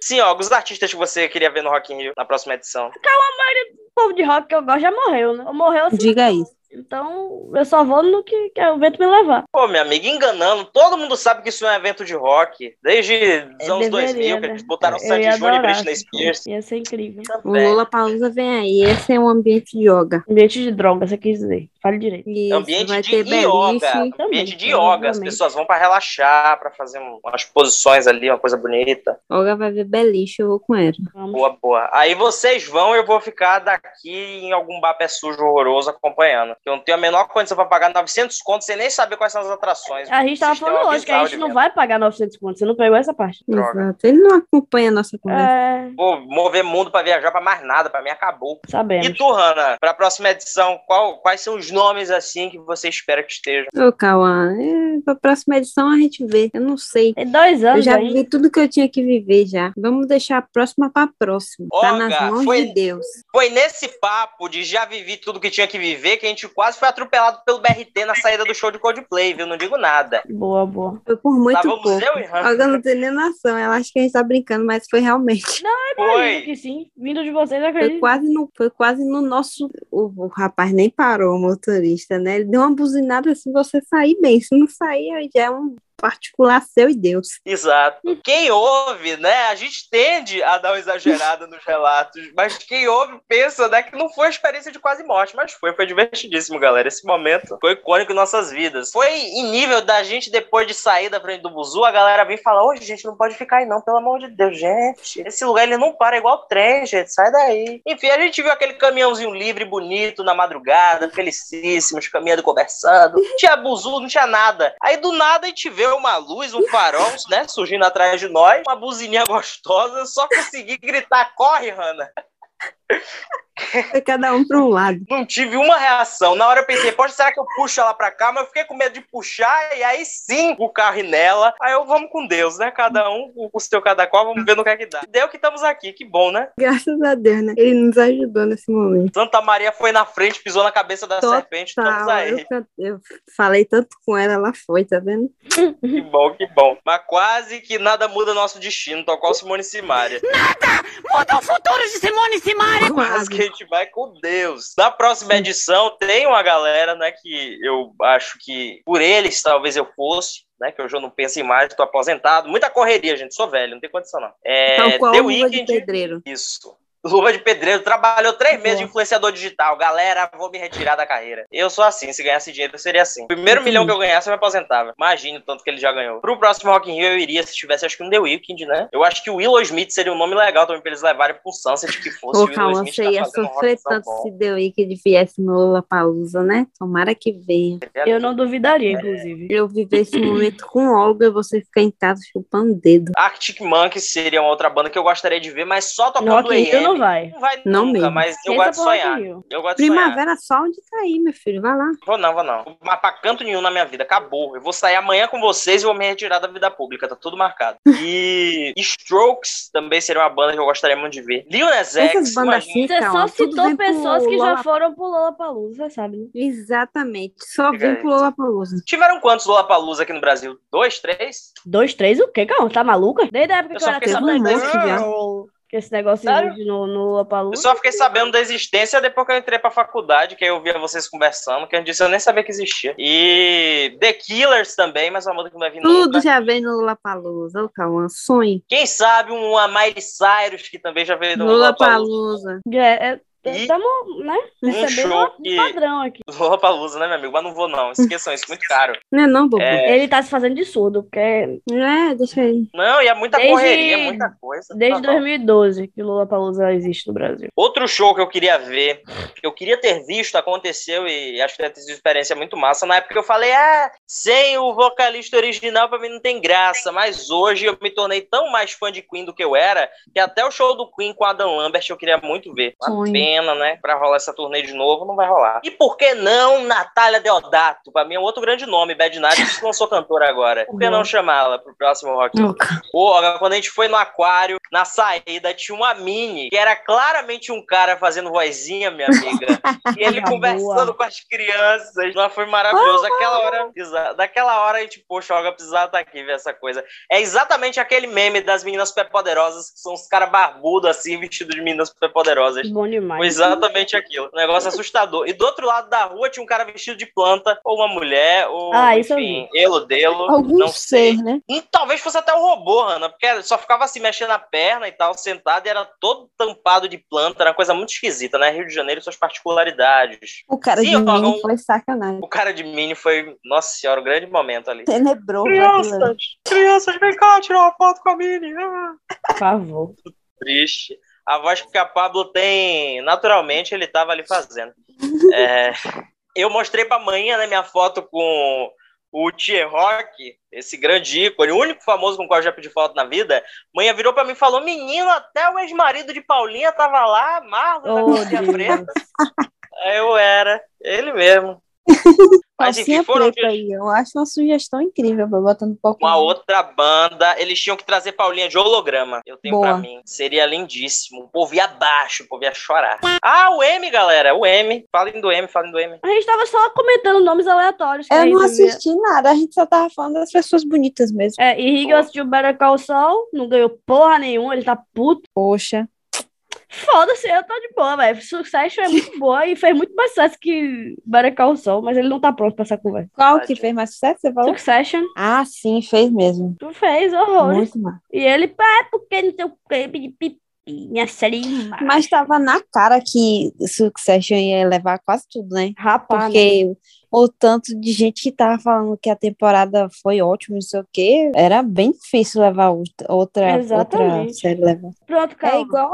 Sim, ó, os artistas que você queria ver no Rock in Rio na próxima edição. O povo de rock que eu gosto já morreu, né? Ou morreu assim. Diga isso. Então, eu só vou no que, que o vento me levar. Pô, minha amiga, enganando. Todo mundo sabe que isso é um evento de rock. Desde os anos É, deveria, 2000, que né? eles botaram Eu Sandy Júnior e. Britney Spears. Ia ser incrível. O Também. Lula Pausa vem aí. Esse é um ambiente de yoga. Ambiente de droga, você quis dizer. Fale direito. Isso, Ambiente vai de ter yoga. beliche. Ambiente de Também, yoga. As pessoas vão pra relaxar, pra fazer um- umas posições ali, uma coisa bonita. Olga vai ver beliche, eu vou com ela. Vamos. Boa, boa. Aí vocês vão, eu vou ficar daqui em algum bar pé sujo horroroso acompanhando. Eu não tenho a menor condição pra pagar 900 contos sem nem saber quais são as atrações. A gente tava Sistema falando hoje que a gente não vai pagar 900 pontos. Você não pegou essa parte. Droga. Exato. Ele não acompanha a nossa conversa. É, Vou mover mundo pra viajar pra mais nada, pra mim acabou. sabemos. E tu, Hanna, pra próxima edição, qual- quais são os nomes assim que você espera que estejam? Ô, Cauã, é, pra próxima edição a gente vê. Eu não sei. Tem dois Eu anos já ainda. vivi tudo que eu tinha que viver já. Vamos deixar a próxima pra próxima. Tá Olga, nas mãos foi- de Deus. Foi nesse papo de já vivi tudo que tinha que viver que a gente quase foi atropelado pelo BRT na saída do show de Coldplay, viu? Não digo nada. Boa, boa. Foi por muito Estávamos pouco. Olga não tem nem noção. Ela acha que a gente tá brincando, mas foi realmente. Imagino Foi. que sim. Vindo de vocês, Foi acredito. quase no, foi quase no nosso. O, o rapaz nem parou, o motorista, né? Ele deu uma buzinada assim, você sair bem. Se não sair, aí já é um particular seu e Deus. Exato. Quem ouve, né? A gente tende a dar uma exagerada nos relatos, mas quem ouve pensa, né, que não foi experiência de quase morte, mas foi, foi divertidíssimo, galera. Esse momento foi icônico em nossas vidas. Foi em nível da gente, depois de sair da frente do Buzu, a galera vem falar: Ô, gente, não pode ficar aí, não, pelo amor de Deus, gente. Esse lugar ele não para, é igual trem, gente, sai daí. Enfim, a gente viu aquele caminhãozinho livre, bonito, na madrugada, felicíssimos, caminhando, conversando. Não tinha Buzu, não tinha nada. Aí do nada a gente vê uma luz, um farol, né, surgindo atrás de nós, uma buzininha gostosa, só consegui gritar: corre, Hannah. Foi cada um para um lado. Não tive uma reação. Na hora eu pensei, poxa, será que eu puxo ela pra cá? Mas eu fiquei com medo de puxar e aí sim o carro nela. Aí eu vamos com Deus, né? Cada um com o seu cada qual, vamos ver no que é que dá. Deu que estamos aqui, que bom, né? Graças a Deus, né? Ele nos ajudou nesse momento. Santa Maria foi na frente, pisou na cabeça da Total. serpente, estamos aí. Eu, eu falei tanto com ela, ela foi, tá vendo? Que bom, que bom. Mas quase que nada muda nosso destino, tal qual Simone Simaria. Muda o futuro de Simone Simaria. Mas que a gente vai com Deus. Na próxima edição tem uma galera, né, que eu acho que por eles talvez eu fosse, né, que hoje eu não penso em mais, tô aposentado. Muita correria, gente, sou velho, não tem condição não. É, Tal qual The de Weeknd, pedreiro. isso. Luva de pedreiro, trabalhou três meses de Boa. influenciador digital. Galera, vou me retirar da carreira. Eu sou assim, se ganhasse dinheiro, eu seria assim. Primeiro Entendi. milhão que eu ganhasse, eu me aposentava. Imagine o tanto que ele já ganhou. Pro próximo Rock in Rio, eu iria se tivesse, acho que um The Weeknd, né? Eu acho que o Willow Smith seria um nome legal também pra eles levarem pro Sunset, que fosse Ô, o Willow calma, Smith você tá ia um sofrer tanto bom. se que ele viesse no Lollapalooza, né? Tomara que venha. Eu não duvidaria, inclusive. Eu viver esse momento com Olga e você ficar em casa chupando dedo. Arctic Monkeys seria uma outra banda que eu gostaria de ver, mas só tocando AM. Não vai. Não vai Não nunca, mesmo. mas eu gosto de Rock in sonhar. Eu gosto de sonhar. Primavera só onde tá aí, meu filho. Vai lá. Vou não, vou não. Mas pra canto nenhum na minha vida, acabou. Eu vou sair amanhã com vocês e vou me retirar da vida pública, tá tudo marcado. E Strokes também seria uma banda que eu gostaria muito de ver. Lil Nas X, assim, Você só citou pessoas que já foram pro Lollapalooza, sabe? Exatamente. Só Fica aí. pro Lollapalooza. Tiveram quantos Lollapalooza aqui no Brasil? Dois, três? Dois, três, o quê, calma? Tá maluca? Desde a época Eu que eu era criança, esse negócio- que esse negócio Sério? existe no, no Eu Lollapalooza. só fiquei sabendo da existência depois que eu entrei pra faculdade, que aí eu via vocês conversando, que eu disse eu nem sabia que existia. E The Killers também, mas uma banda que não vai vir Tudo já vem no Lollapalooza. Ô, calma, sonho. Quem sabe uma Miley Cyrus, que também já veio no Lollapalooza. Lollapalooza. É, é, Estamos, né? um Recebendo show um que... padrão aqui. Lollapalooza, né, meu amigo? Mas não vou não, esqueçam isso, muito caro. Não é não, bobo? É, Ele tá se fazendo de surdo, porque deixa aí. Não, e é muita Desde- correria, muita coisa. desde Tá bom. 2012 que o Lollapalooza existe no Brasil. Outro show que eu queria ver, que eu queria ter visto, aconteceu e acho que deve ter sido uma experiência muito massa. Na época eu falei, ah, sem o vocalista original pra mim não tem graça. Mas hoje eu me tornei tão mais fã de Queen do que eu era, que até o show do Queen com Adam Lambert eu queria muito ver. Uma Sonho. pena, né? Pra rolar essa turnê de novo, não vai rolar. E por que não Natália Deodato? Pra mim é um outro grande nome, Bad Night, que lançou cantora agora. Por que não chamá-la pro próximo Rock? Porra, quando a gente foi no aquário, na saída, tinha uma mini, que era claramente um cara fazendo vozinha, minha amiga. e ele conversando boa. com as crianças. Não, foi maravilhoso. Daquela hora, daquela hora a gente, poxa, Olga precisava estar aqui ver essa coisa. É exatamente aquele meme das meninas superpoderosas, que são os caras barbudos assim, vestidos de meninas superpoderosas. Bom demais. Foi exatamente aquilo. Um negócio assustador. E do outro lado da rua tinha um cara vestido de planta, ou uma mulher, ou, Ah, enfim, elo delo. Algum não sei. ser, né? Hum, Talvez fosse até um robô, Ana, porque só ficava assim mexendo a perna e tal, sentado, e era todo tampado de planta, era uma coisa muito esquisita, né? Rio de Janeiro e suas particularidades. O cara Sim, de mim um- foi sacanagem. O cara de Mini foi, nossa senhora, um grande momento ali. Tenebroso. ali. crianças, vem cá tirar uma foto com a Mini. Ah. Por favor. Triste. A voz que a Pablo tem, naturalmente, ele tava ali fazendo. É, eu mostrei pra manhã, né, minha foto com o Tier Rock, esse grande ícone, o único famoso com o qual eu já pedi foto na vida. Manhã virou pra mim e falou: Menino, até o ex-marido de Paulinha tava lá, Marlon da Oh, Deus. Preta. Aí eu era, ele mesmo. Mas enfim, Calcinha foram preta aí. Eu acho uma sugestão incrível pra botar no palco. uma outra banda, eles tinham que trazer Paulinha de holograma. Eu tenho Boa. pra mim. Seria lindíssimo. O povo ia abaixo, o povo ia chorar. Ah, o M, galera. O M. Falem do M, falem do M. A gente tava só comentando nomes aleatórios. Eu não assisti nada, a gente só tava falando das pessoas bonitas mesmo. É, e Rigo assistiu Better Call Saul, não ganhou porra nenhuma, ele tá puto. Poxa. Foda-se, eu tô de boa, velho. Succession é muito boa e fez muito mais sucesso que Better Call Saul, mas ele não tá pronto pra essa conversa. Qual que fez mais sucesso, você falou? Succession, Ah, sim, fez mesmo. tu fez horrores. Muito mal. E ele, pá, porque não sei o que, pipi, minha série má. Mas tava na cara que Succession ia levar quase tudo, né? Rapaz, né? O tanto de gente que tava falando que a temporada foi ótima, não sei o quê, era bem difícil levar outra, outra, série levar. Pronto, É calma. igual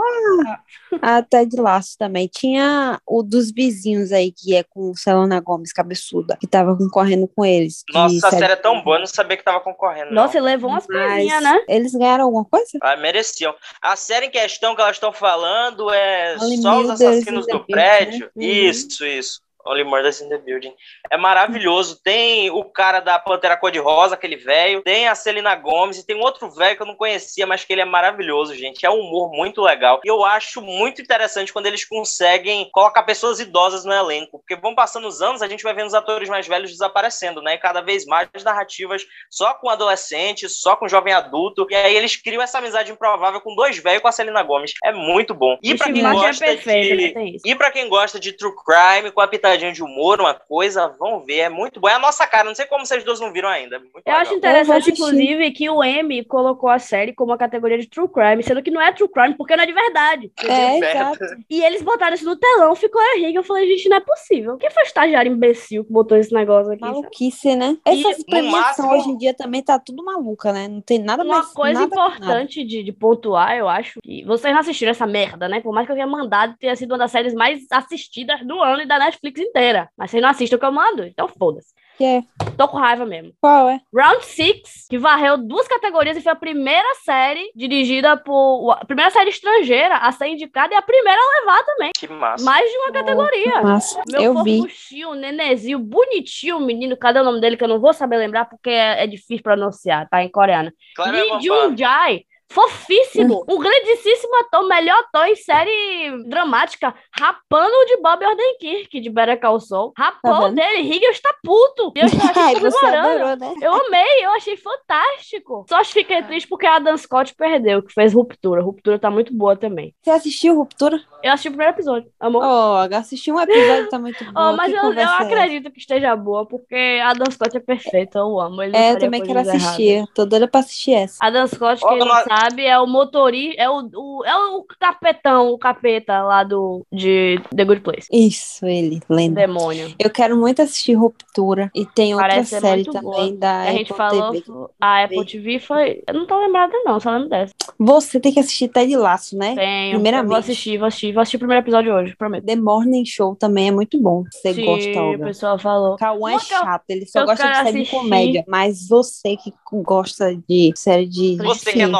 a, a Ted Lasso também. Tinha o dos vizinhos aí, que é com Selena Gomes, cabeçuda, que tava concorrendo com eles. Nossa, essa série- é tão boa, eu não sabia que tava concorrendo. não. Nossa, ele levou umas Mas coisinhas, né? Eles ganharam alguma coisa? Ah, mereciam. A série em questão que elas estão falando é só os assassinos do prédio. né? Isso, isso. Only Murders in the Building. É maravilhoso. Tem o cara da Pantera Cor-de-Rosa, aquele velho. Tem a Celina Gomes. E tem um outro velho que eu não conhecia, mas que ele é maravilhoso, gente. É um humor muito legal. E eu acho muito interessante quando eles conseguem colocar pessoas idosas no elenco. Porque vão passando os anos, a gente vai vendo os atores mais velhos desaparecendo, né? E cada vez mais narrativas só com adolescente, só com jovem adulto. E aí eles criam essa amizade improvável com dois velhos com a Celina Gomes. É muito bom. E pra quem é gosta né? de. Isso. E pra quem gosta de true crime, com a pitadinha de humor, uma coisa, vão ver, é muito bom. É a nossa cara, não sei como vocês dois não viram ainda. é muito Eu legal. acho interessante, assistir. inclusive, que o M colocou a série como uma categoria de true crime, sendo que não é true crime, porque não é de verdade. É, exato. E eles botaram isso no telão, ficou errido. Eu falei, gente, não é possível. Quem foi o estagiário imbecil que botou esse negócio aqui? sabe? Maluquice, né? E, Essas premiações máximo- hoje em dia também tá tudo maluca, né? Não tem nada Uma mais. coisa nada com nada. importante de, de pontuar, eu acho, que vocês não assistiram essa merda, né? Por mais que eu tenha mandado, tenha sido uma das séries mais assistidas do ano e da Netflix inteira. Mas vocês não assistem o que eu mando, então foda-se. Que é? Tô com raiva mesmo. Qual é? Round Six, que varreu duas categorias e foi a primeira série dirigida por. A primeira série estrangeira a ser indicada e a primeira a levar também. Que massa. Mais de uma categoria. Massa. Meu eu vi. fofuchinho, nenezinho, bonitinho, menino. Cadê o nome dele que eu não vou saber lembrar porque é, é difícil pronunciar, tá? Em coreano. Claro, é Lee uma Jung Jae. Fofíssimo! Um grandíssimo ator, melhor ator em série dramática, rapando de Bob Odenkirk, de Better Call Saul. Rapou Tá dele, Riggles está puto. E eu estou Ai, você adorou, né? Eu amei, eu achei fantástico. Só fiquei triste porque a Dan Scott perdeu, que fez Ruptura. Ruptura tá muito boa também. Você assistiu Ruptura? Eu assisti o primeiro episódio, amor. Oh, assisti um episódio, tá muito bom. Oh, mas eu, eu acredito que esteja boa, porque a Dan Scott é perfeita, eu amo. Ele É, eu também quero assistir. erradas. Tô doida pra assistir essa. A Dan Scott, quem não nós- sabe, é o motorista, é o, o- é o capetão, o capeta lá do de The Good Place. Isso, ele, lenda. Demônio. Eu quero muito assistir Ruptura. E tem outra Parece ser série também boa. da a gente Apple falou, TV. a Apple TV foi. Eu não tô lembrada, não, só lembro dessa. Você tem que assistir Ted Laço, né? Tenho. Primeiramente. Vou assistir, vou assistir, vou assistir o primeiro episódio hoje, prometo. The Morning Show também é muito bom. Você Sim, gosta, o Olga. pessoal falou. Cauã é chato, ele só gosta de série de assistir. comédia. Mas você que gosta de série de. Você que é Sim,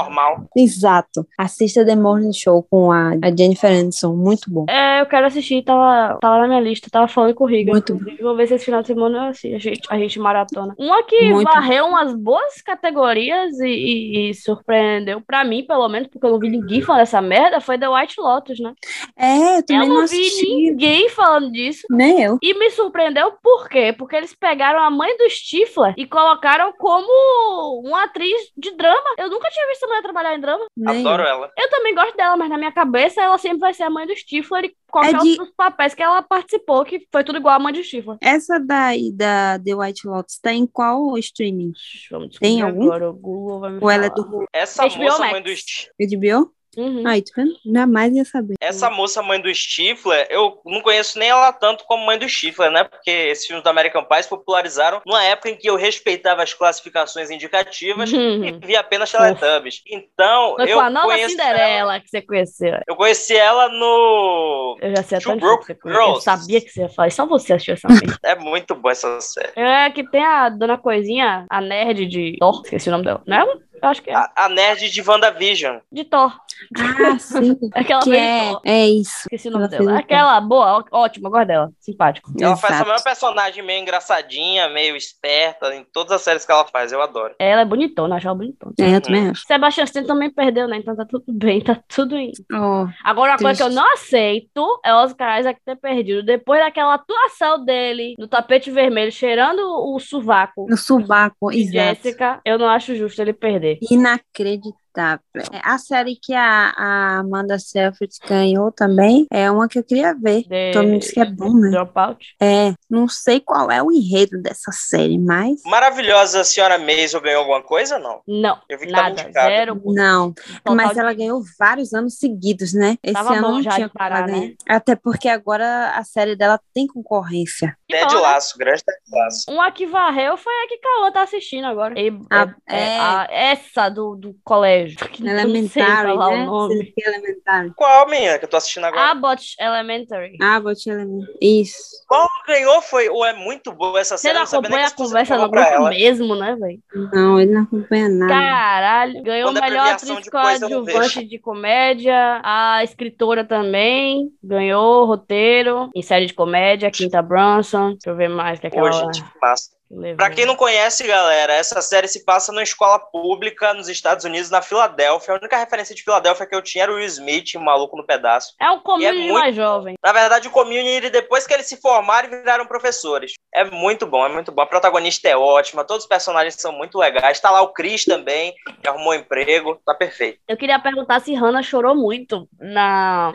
Exato. Assista The Morning Show com a, a Jennifer Aniston. Muito bom. É, eu quero assistir, tava, tava na minha lista, tava falando com o Riga. Muito inclusive. Vou ver se esse final de semana eu assisto, a gente, a gente maratona. Uma que Muito. varreu umas boas categorias e, e- e surpreendeu, pra mim, pelo menos, porque eu não vi ninguém falando dessa merda, foi The White Lotus, né? É, eu Eu também não, não vi assisti. ninguém falando disso. Nem eu. E me surpreendeu por quê? Porque eles pegaram a mãe do Stifler e colocaram como uma atriz de drama. Eu nunca tinha visto a mulher trabalhar em drama. Nem Adoro eu. ela. Eu também gosto dela, mas na minha cabeça ela sempre vai ser a mãe do Stifler e qualquer É de- outro dos papéis que ela participou, que foi tudo igual a mãe do Stifler. Essa daí da The White Lotus tá em qual streaming? Vamos Tem algum? agora, o Google vai me Ou ela é falar. do Essa HBO moça, Max. mãe do St- HBO? Uhum. Aí, tá vendo? Jamais ia saber. Essa moça, mãe do Stifler, eu não conheço nem ela tanto como mãe do Stifler, né? Porque esses filmes do American Pie se popularizaram numa época em que eu respeitava as classificações indicativas e Uhum. via apenas Teletubbies. Então, Foi eu com a nova conheço ela- Cinderela que você conheceu. eu conheci ela no... Eu já sei até onde você conheceu. Eu sabia que você ia falar. Só você assistiu essa merda. É muito boa essa série. É que tem a dona Coisinha, a nerd de Thor. Esqueci o nome dela. Não é ela? Eu acho que é. A, a nerd de WandaVision. De Thor. Ah, sim. Aquela que é, Thor. é isso. Esqueci o nome Ela dela. Aquela boa, ótima, gosto dela. Simpático. Ela faz essa Exato. mesma personagem meio engraçadinha, meio esperta, em todas as séries que ela faz, eu adoro. Ela é bonitona, acho ela bonitona. É, eu também acho. Sebastian Stan também perdeu, né? Então tá tudo bem, tá tudo indo. Oh, Agora, uma coisa que eu não aceito é o Oscar Isaac ter perdido. Depois daquela atuação dele no tapete vermelho, cheirando o sovaco no subaco, de exato. Jéssica, eu não acho justo ele perder. Inacreditável. Tá. É, A série que a, a Amanda Seyfried ganhou também é uma que eu queria ver. The- Todo mundo diz que é bom, né? Dropout. É, não sei qual é o enredo dessa série, mas Maravilhosa senhora Maisel ganhou alguma coisa ou não? Não, Eu vi que tava nada. indicado. Zero. não. Total mas de- ela ganhou vários anos seguidos, né? Esse Tava ano bom não já tinha de parar, né? ganhar. Até porque agora a série dela tem concorrência. Ted bom, né? Laço, grande Ted Laço. Uma que varreu foi a que Cauã tá assistindo agora. E- Ah, é- é é. a- essa do, do colégio. Elementary, né? o nome. Você é Elementary. Qual, menina, que eu tô assistindo agora? Abbott Elementary. Ah, vou te lembrar. Isso. Qual ganhou foi. Ou é muito boa essa Você série. eu não acompanha a conversa pra grupo ela. mesmo, né, velho? Não, ele não acompanha nada. Caralho. Ganhou Quando é melhor atriz de coadjuvante de comédia. A escritora também ganhou roteiro em série de comédia. Quinta Brunson. Deixa eu ver mais que é aquela. Pô, gente, massa. Pra quem não conhece, galera, essa série se passa numa escola pública nos Estados Unidos, na Filadélfia. A única referência de Filadélfia que eu tinha era o Will Smith, o maluco no pedaço. É um community muito- mais jovem. Na verdade, o community, depois que eles se formaram e viraram professores. É muito bom, é muito bom. A protagonista é ótima, todos os personagens são muito legais. Tá lá o Chris também, que arrumou emprego, tá perfeito. Eu queria perguntar se Hannah chorou muito na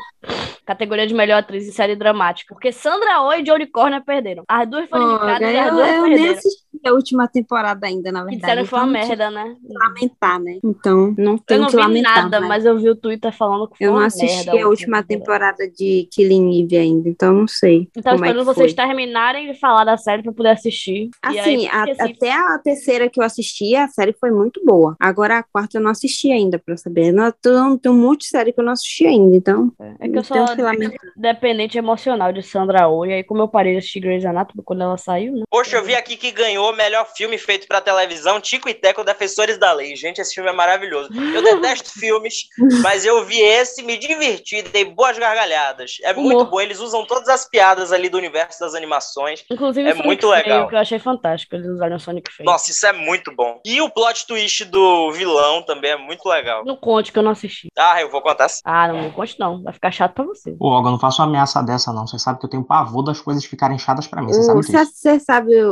categoria de melhor atriz em série dramática. Porque Sandra Oh e Jodie Corner perderam. As duas foram indicadas e as duas perderam. Assisti a última temporada ainda, na verdade. disseram que foi uma então não merda, né? lamentar, né? Então, não Eu tenho não que vi lamentar. nada, mas mas eu vi o Twitter falando que foi Eu não uma assisti merda. a última temporada de Killing Eve ainda, então não sei. Então, como é esperando que vocês terminarem de falar da série pra poder assistir. E aí, Assim, a- esqueci. até a terceira que eu assisti, a série foi muito boa. Agora a quarta eu não assisti ainda, pra saber. Não, tem, tem um monte de série que eu não assisti ainda, então. É que eu sou tenho que lamentar. dependente emocional de Sandra Oh. E aí, como eu parei de assistir Grey's Anatomy quando ela saiu, né? Poxa, eu vi aqui que ganhou o melhor filme feito pra televisão, Tico e Teco, Defensores da Lei. Gente, esse filme é maravilhoso. Eu detesto filmes, mas eu vi esse, me diverti, dei boas gargalhadas. É muito Humor. bom, eles usam todas as piadas ali do universo das animações. Inclusive, É Sonic muito Feio, legal. que eu achei fantástico. Eles usaram o Sonic Feio. Nossa, isso é muito bom. E o plot twist do vilão também é muito legal. Não conte que eu não assisti. Ah, eu vou contar sim. Ah, não, não conte não. Vai ficar chato pra você. Ô, Olga, eu não faço uma ameaça dessa, não. Você sabe que eu tenho pavor das coisas ficarem chatas pra mim. Você sabe disso. Você sabe o,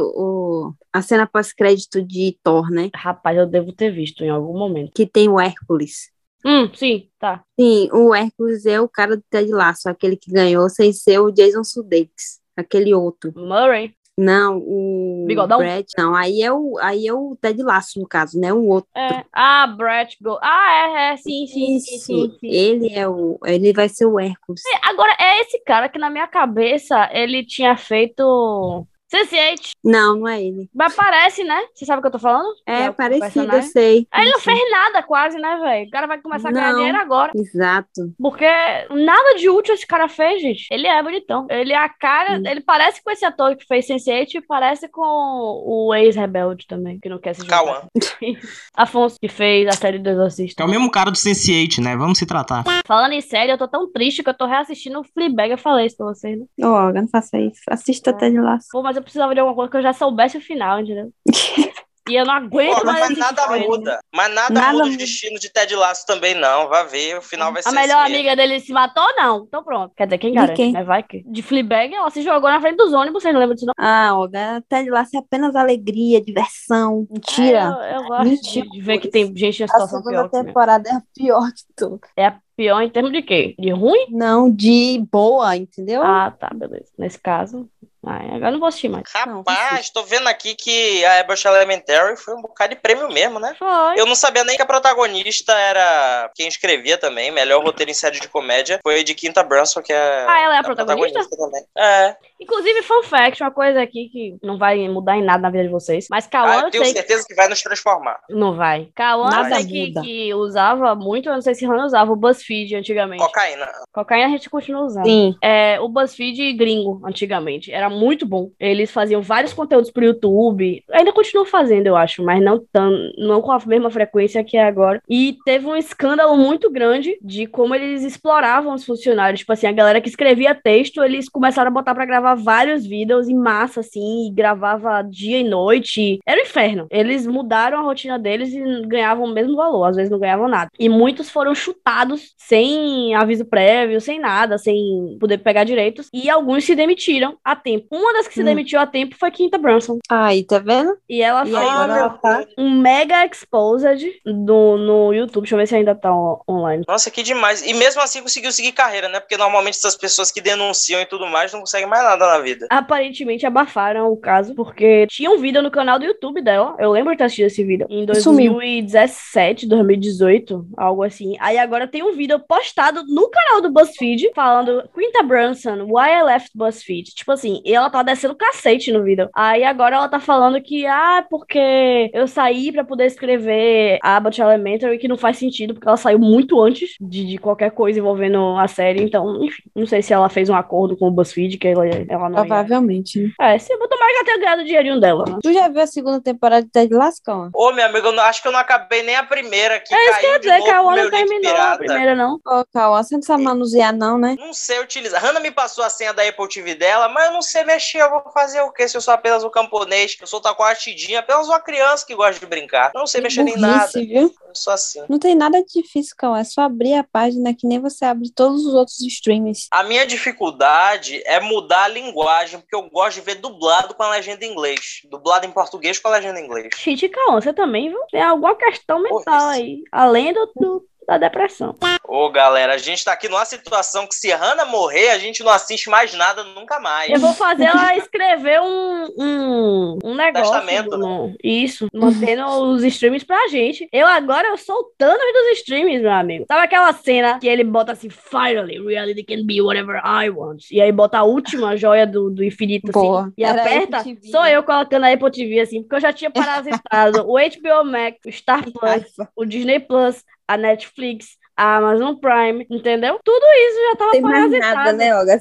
a cena pós-crédito de Thor, né? Rapaz, eu devo ter visto em algum momento. Que tem o Hércules. Hum, sim, tá. Sim, o Hércules é o cara do Ted Lasso, aquele que ganhou sem ser o Jason Sudeikis, aquele outro. Murray. Não, o Bigodão? Brad, não, aí é o aí é o Ted Lasso no caso, né? O outro. É. Ah, Brett Go. Ah, é, é, sim, sim, sim, sim, sim. ele é o ele vai ser o Hércules. Agora, é esse cara que na minha cabeça ele tinha feito Sense8. Não, não é ele. Mas parece, né? Você sabe o que eu tô falando? É, o parecido, eu sei. Aí ele não fez nada quase, né, velho? O cara vai começar a ganhar Não. dinheiro agora. Exato. Porque nada de útil esse cara fez, gente. Ele é bonitão. Ele é a cara. Sim. Ele parece com esse ator que fez Sense8 e parece com o ex-rebelde também, que não quer se juntar. Cauã. Afonso, que fez a série do Exorcista. É o mesmo cara do Sense8, né? Vamos se tratar. Falando em série, eu tô tão triste que eu tô reassistindo o Fleabag. Eu falei isso pra vocês, né? Ô, Olga, não faça isso. Assista É. Ted Lasso. Pô, mas eu precisava de alguma coisa que eu já soubesse o final, entendeu? E eu não aguento Pô, mais mas nada coisa. muda. Mas nada, Nada muda o muda. destino de Ted Lasso também, não. Vai ver, o final vai ser A melhor esse mesmo. amiga dele se matou, não. Então pronto. Quer dizer, quem De garante, quem? né? Vai que. De Fleabag, ela se jogou na frente dos ônibus, vocês não lembram disso, não? Ah, Olga, Ted Lasso é apenas alegria, diversão. Mentira. É, eu, eu gosto Mentira. de, ver que tem gente em a situação segunda pior que minha. temporada é a pior de tudo. É a pior em termos de quê? De ruim? Não, de boa, entendeu? Ah, tá, beleza. Nesse caso. Ai, agora eu não vou assistir mais. Não, Rapaz, tô vendo aqui que a Abbott Elementary foi um bocado de prêmio mesmo, né? Foi. Eu não sabia nem que a protagonista era quem escrevia também, melhor roteiro em série de comédia, foi de Quinta Brunson, que é Ah, ela é a a protagonista? também. É, Inclusive, fun fact, uma coisa aqui que não vai mudar em nada na vida de vocês. Mas ah, Cauã, eu eu tenho sei certeza que vai nos transformar. Não vai. Cauã, Nada sei que, que usava muito, eu não sei se Hannah usava o BuzzFeed antigamente. Cocaína. Cocaína a gente continua usando. Sim. É, o BuzzFeed gringo, antigamente, era muito bom. Eles faziam vários conteúdos pro YouTube. Ainda continuam fazendo, eu acho, mas não, tão, não com a mesma frequência que é agora. E teve um escândalo muito grande de como eles exploravam os funcionários. Tipo assim, a galera que escrevia texto, eles começaram a botar pra gravar vários vídeos em massa, assim, e gravava dia e noite. Era um inferno. Eles mudaram a rotina deles e ganhavam o mesmo valor, às vezes não ganhavam nada. E muitos foram chutados sem aviso prévio, sem nada, sem poder pegar direitos. E alguns se demitiram a tempo. Assim, uma das que se Hum. demitiu a tempo foi Quinta Brunson. Aí, tá vendo? E ela E fez agora ela tá. um mega exposed do, no YouTube. Deixa eu ver se ainda tá on- online. Nossa, que demais. E mesmo assim conseguiu seguir carreira, né? Porque normalmente essas pessoas que denunciam e tudo mais não conseguem mais nada na vida. Aparentemente abafaram o caso, porque tinha um vídeo no canal do YouTube dela. Eu lembro de ter assistido esse vídeo. Em Sumiu. 2017, 2018, algo assim. Aí agora tem um vídeo postado no canal do BuzzFeed falando Quinta Brunson, why I left BuzzFeed. Tipo assim, e ela tá descendo cacete no vídeo. Aí agora ela tá falando que, ah, porque eu saí pra poder escrever Abbott Elementary, que não faz sentido, porque ela saiu muito antes de, de qualquer coisa envolvendo a série. Então, enfim, não sei se ela fez um acordo com o BuzzFeed, que ela, ela não ia. Provavelmente. né? É, se eu botar mais que ela tenha ganhado o dinheirinho dela, né? Tu já viu a segunda temporada de Ted Lascão? Ô, meu amigo, eu não- acho que eu não acabei nem a primeira que É isso que eu ia dizer, meu não terminou a primeira, não. Ô, Cauã, você não sabe manusear, não, né? Não sei utilizar. Hannah me passou a senha da Apple TV dela, mas eu não sei mexer. Eu vou fazer o quê se eu sou apenas um camponês? Eu sou taquartidinha, apenas uma criança que gosta de brincar. Eu não sei mexer em nada. Burrice, viu? Eu sou assim. Não tem nada de difícil, Cauã. É só abrir a página que nem você abre todos os outros streams. A minha dificuldade é mudar a linguagem, porque eu gosto de ver dublado com a legenda em inglês. Dublado em português com a legenda em inglês. Shit, Cauã, você também, viu? Tem alguma questão mental Porra, aí, além do, do- da depressão. Ô, galera, a gente tá aqui numa situação que se Hannah morrer, a gente não assiste mais nada nunca mais. Eu vou fazer ela escrever um, um, um negócio. Testamento, no- Isso, mantendo os streams pra gente. Eu agora eu sou o Thanos dos streams, meu amigo. Sabe aquela cena que ele bota assim, finally, reality can be whatever I want. E aí bota a última joia do, do infinito Boa. assim. E Era aperta. Sou né? eu colocando a Apple TV assim, porque eu já tinha parasitado o HBO Max, o Star Plus, o Disney Plus, a Netflix, a Amazon Prime, entendeu? Tudo isso já tava Tem mais parasitado. nada, né, Olga?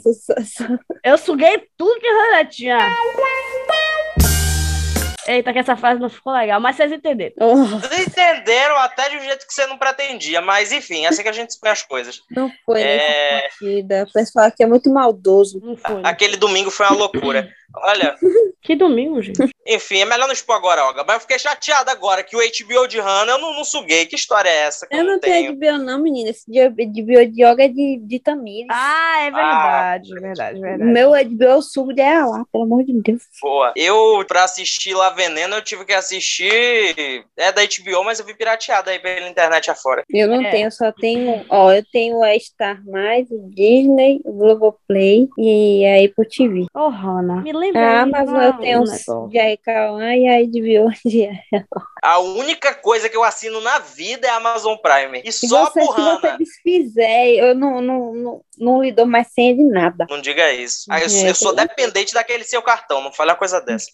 Eu suguei tudo que a tinha. Eita, que essa frase não ficou legal, mas vocês entenderam. Oh, Vocês entenderam até de um jeito que você não pretendia, mas enfim, é assim que a gente expõe as coisas. não foi É. nessa partida. O pessoal aqui é muito maldoso. Não foi. né? Aquele domingo foi uma loucura. Olha, Que domingo, gente. enfim, é melhor não expor agora, Olga. Mas eu fiquei chateado agora que o HBO de Hannah eu não, não suguei. Que história é essa que eu, Eu não tenho HBO, não, menina. Esse de HBO de yoga é de, de Tamires. Ah, é verdade, é verdade, é verdade. Meu HBO eu sugo de lá, pelo amor de Deus. Boa. Eu, pra assistir lá Veneno, eu tive que assistir. É da HBO, mas eu vi pirateado aí pela internet afora. Eu não É. tenho, eu só tenho. Ó, eu tenho a Star Mais, o Disney, o Globoplay e a Apple TV. Ô, Hannah, me aí, Amazon ah, eu tenho um os negócio. de Aikawan e a HBO de A única coisa que eu assino na vida é a Amazon Prime. E só você, por se você Hannah. desfizer, eu não, não, não, não lhe dou mais senha de nada. Não diga isso. Ah, eu, É, eu sou tem- dependente daquele seu cartão, não fale uma coisa dessa.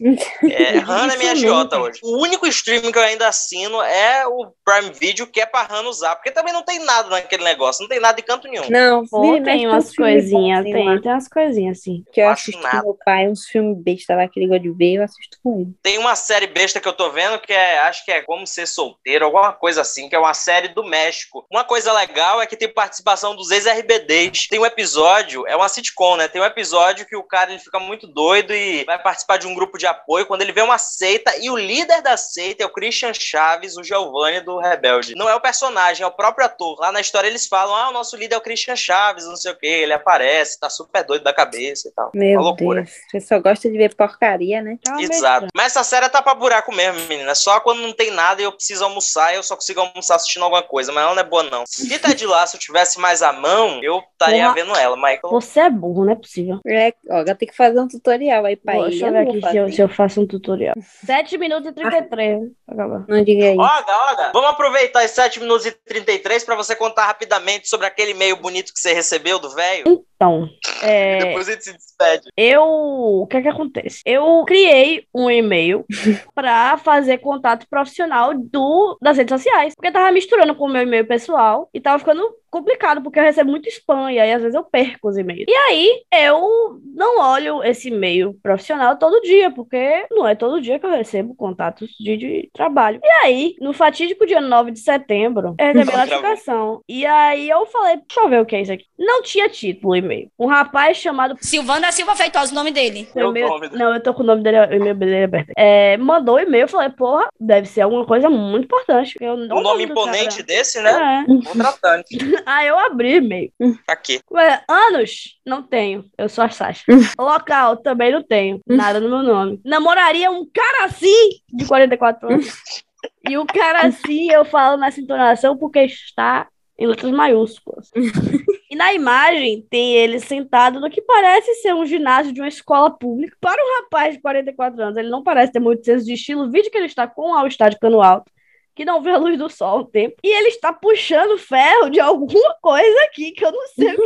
É, Hannah é minha agiota hoje. O único streaming que eu ainda assino é o Prime Video, que é pra Hannah usar. Porque também não tem nada naquele negócio, não tem nada de canto nenhum. Não, Pô, tem uns umas coisinhas, tem, tem umas coisinhas assim. Que eu acho com meu pai, uns filmes besta lá que ele gosta de ver, eu assisto com ele. Tem uma série besta que eu tô vendo que é, acho que é Como Ser Solteiro, alguma coisa assim, que é uma série do México. Uma coisa legal é que tem participação dos ex-RBDs. Tem um episódio, é uma sitcom, né? Tem um episódio que o cara ele fica muito doido e vai participar de um grupo de apoio quando ele vê uma seita e o líder da seita é o Christian Chaves, o Giovanni do Rebelde. Não é o personagem, é o próprio ator. Lá na história eles falam: ah, o nosso líder é o Christian Chaves, não sei o que, ele aparece, tá super doido da cabeça e tal. Meu uma loucura. Deus, você só gosta de ver porcaria, né? É Exato. Mas essa série tá pra buraco mesmo, menina. Só quando não tem nada e eu preciso almoçar, eu só consigo almoçar assistindo alguma coisa. Mas ela não é boa, não. Se Ted Lasso tivesse mais à mão, eu estaria Porra. vendo ela. Michael. Você é burro, não é possível. É, ó, eu tenho que fazer um tutorial aí pra Pô, ele. deixa eu Eu ver aqui se eu, se eu faço um tutorial. 7 minutos e 33. Acabar. Não diga isso. Olga, Olga, vamos aproveitar os 7 minutos e 33 pra você contar rapidamente sobre aquele e-mail bonito que você recebeu do velho. Então, é, Depois a gente se despede. eu. Que é que acontece? Eu criei um e-mail pra fazer contato profissional do, das redes sociais. Porque tava misturando com o meu e-mail pessoal e tava ficando complicado, porque eu recebo muito spam e aí às vezes eu perco os e-mails. E aí eu não olho esse e-mail profissional todo dia, porque não é todo dia que eu recebo contatos de, de trabalho. E aí, no fatídico dia 9 de setembro, eu recebi a Travou. notificação. E aí eu falei, deixa eu ver o que é isso aqui. Não tinha título o e-mail. Um rapaz chamado Silvano da Silva Feitosa, o nome dele. É o nome do- Não, eu tô com o nome dele, o e-mail dele aberto. É, mandou o e-mail, eu falei, porra, deve ser alguma coisa muito importante. Eu não Um nome imponente cara. desse, né? É. Contratante. Ah, eu abri e-mail. Pra quê? Ué, anos? Não tenho. Eu sou a Sasha. Local? Também não tenho. Nada no meu nome. Namoraria um cara assim de 44 anos. E o cara assim eu falo nessa entonação porque está em letras maiúsculas. E na imagem tem ele sentado no que parece ser um ginásio de uma escola pública. Para um rapaz de 44 anos, ele não parece ter muito senso de estilo. O vídeo que ele está com ao estádio cano alto, que não vê a luz do sol um tempo. E ele está puxando ferro de alguma coisa aqui que eu não sei o que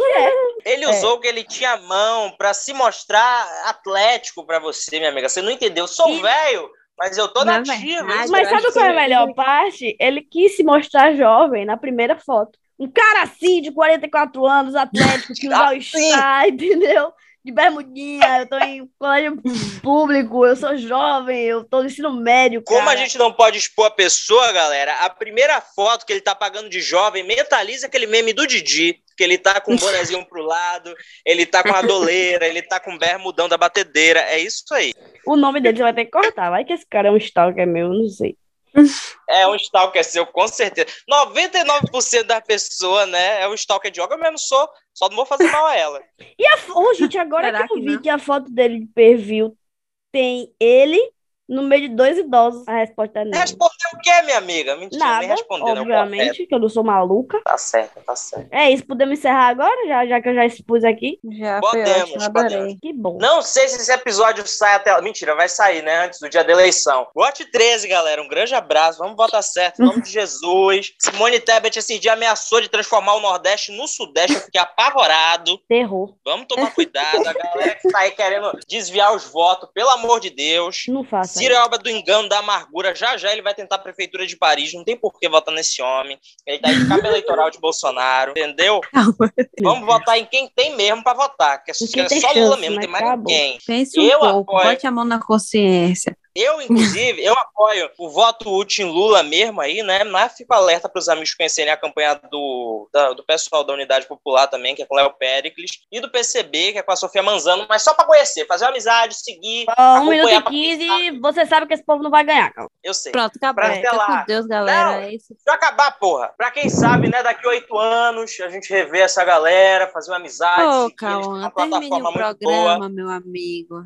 é. Ele usou que ele tinha a mão pra se mostrar atlético pra você, minha amiga. Você não entendeu. Eu sou E- velho, mas eu tô Na nativo. Mas sabe acho qual é a que- melhor parte? Ele quis se mostrar jovem na primeira foto. Um cara assim, de 44 anos, atlético, que usa o Assim. Star, entendeu? De bermudinha, eu tô em colégio público, eu sou jovem, eu tô no ensino médio, Como a cara. gente não pode expor a pessoa, galera, a primeira foto que ele tá pagando de jovem mentaliza aquele meme do Didi, que ele tá com o bonezinho pro lado, ele tá com a doleira, ele tá com o bermudão da batedeira. É isso aí. O nome dele você vai ter que cortar. Vai que esse cara é um stalker meu, eu não sei. É um stalker seu, com certeza. 99% da pessoa, né, é um stalker de yoga, eu mesmo sou, só não vou fazer mal a ela. E a Ô, gente, agora Será que eu que vi não? que a foto dele de perfil tem ele no meio de dois idosos, a resposta é não. Respondeu o quê, minha amiga? Mentira, nem Nada, respondeu, não. obviamente, que eu não sou maluca. Tá certo, tá certo. É isso, podemos encerrar agora, já, já que eu já expus aqui? Já Podemos, ótimo, adorei. podemos. Que bom. Não sei se esse episódio sai até. Mentira, vai sair, né? Antes do dia da eleição. Vote 13, galera. Um grande abraço. Vamos votar certo. Em nome de Jesus. Simone Tebet esse dia ameaçou de transformar o Nordeste no Sudeste. Eu fiquei apavorado. Terror. Vamos tomar cuidado. A galera que tá aí querendo desviar os votos, pelo amor de Deus. Não faça Ciro é obra do engano, da amargura. Já já ele vai tentar a prefeitura de Paris. Não tem por que votar nesse homem. Ele tá de cabo eleitoral de Bolsonaro. Entendeu? Calma. Vamos votar em quem tem mesmo pra votar. Que é, que é só chance, Lula mesmo, tem mais acabou. ninguém. Pense um Eu pouco, apoio. bote a mão na consciência. Eu, inclusive, eu apoio o voto útil em Lula mesmo aí, né? Mas fico alerta para os amigos conhecerem a campanha do, da- do pessoal da Unidade Popular também, que é com o Léo Pericles, e do PCB, que é com a Sofia Manzano, mas só para conhecer, fazer uma amizade, seguir, um minuto e pra quinze, você sabe que esse povo não vai ganhar, calma. eu sei. Pronto, acabou. Pra Fica lá. com Deus, galera. Não. É isso. Deixa eu acabar, porra. Pra quem sabe, né, daqui oito anos, a gente rever essa galera, fazer uma amizade, Ô, seguir eles, Cauã, tem uma termine plataforma o muito programa, meu amigo.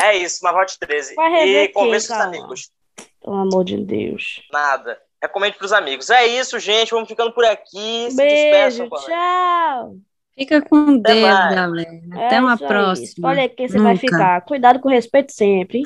É isso, mas vote 13. Vai rever E convença os Cauã? amigos. Pelo amor de Deus. Nada. Recomende pros amigos. É isso, gente. Vamos ficando por aqui. Se Beijo, despeçam, tchau. Fica com Deus, mais. galera. É Até uma isso aí. próxima. Olha quem você vai ficar. Cuidado com respeito sempre, hein?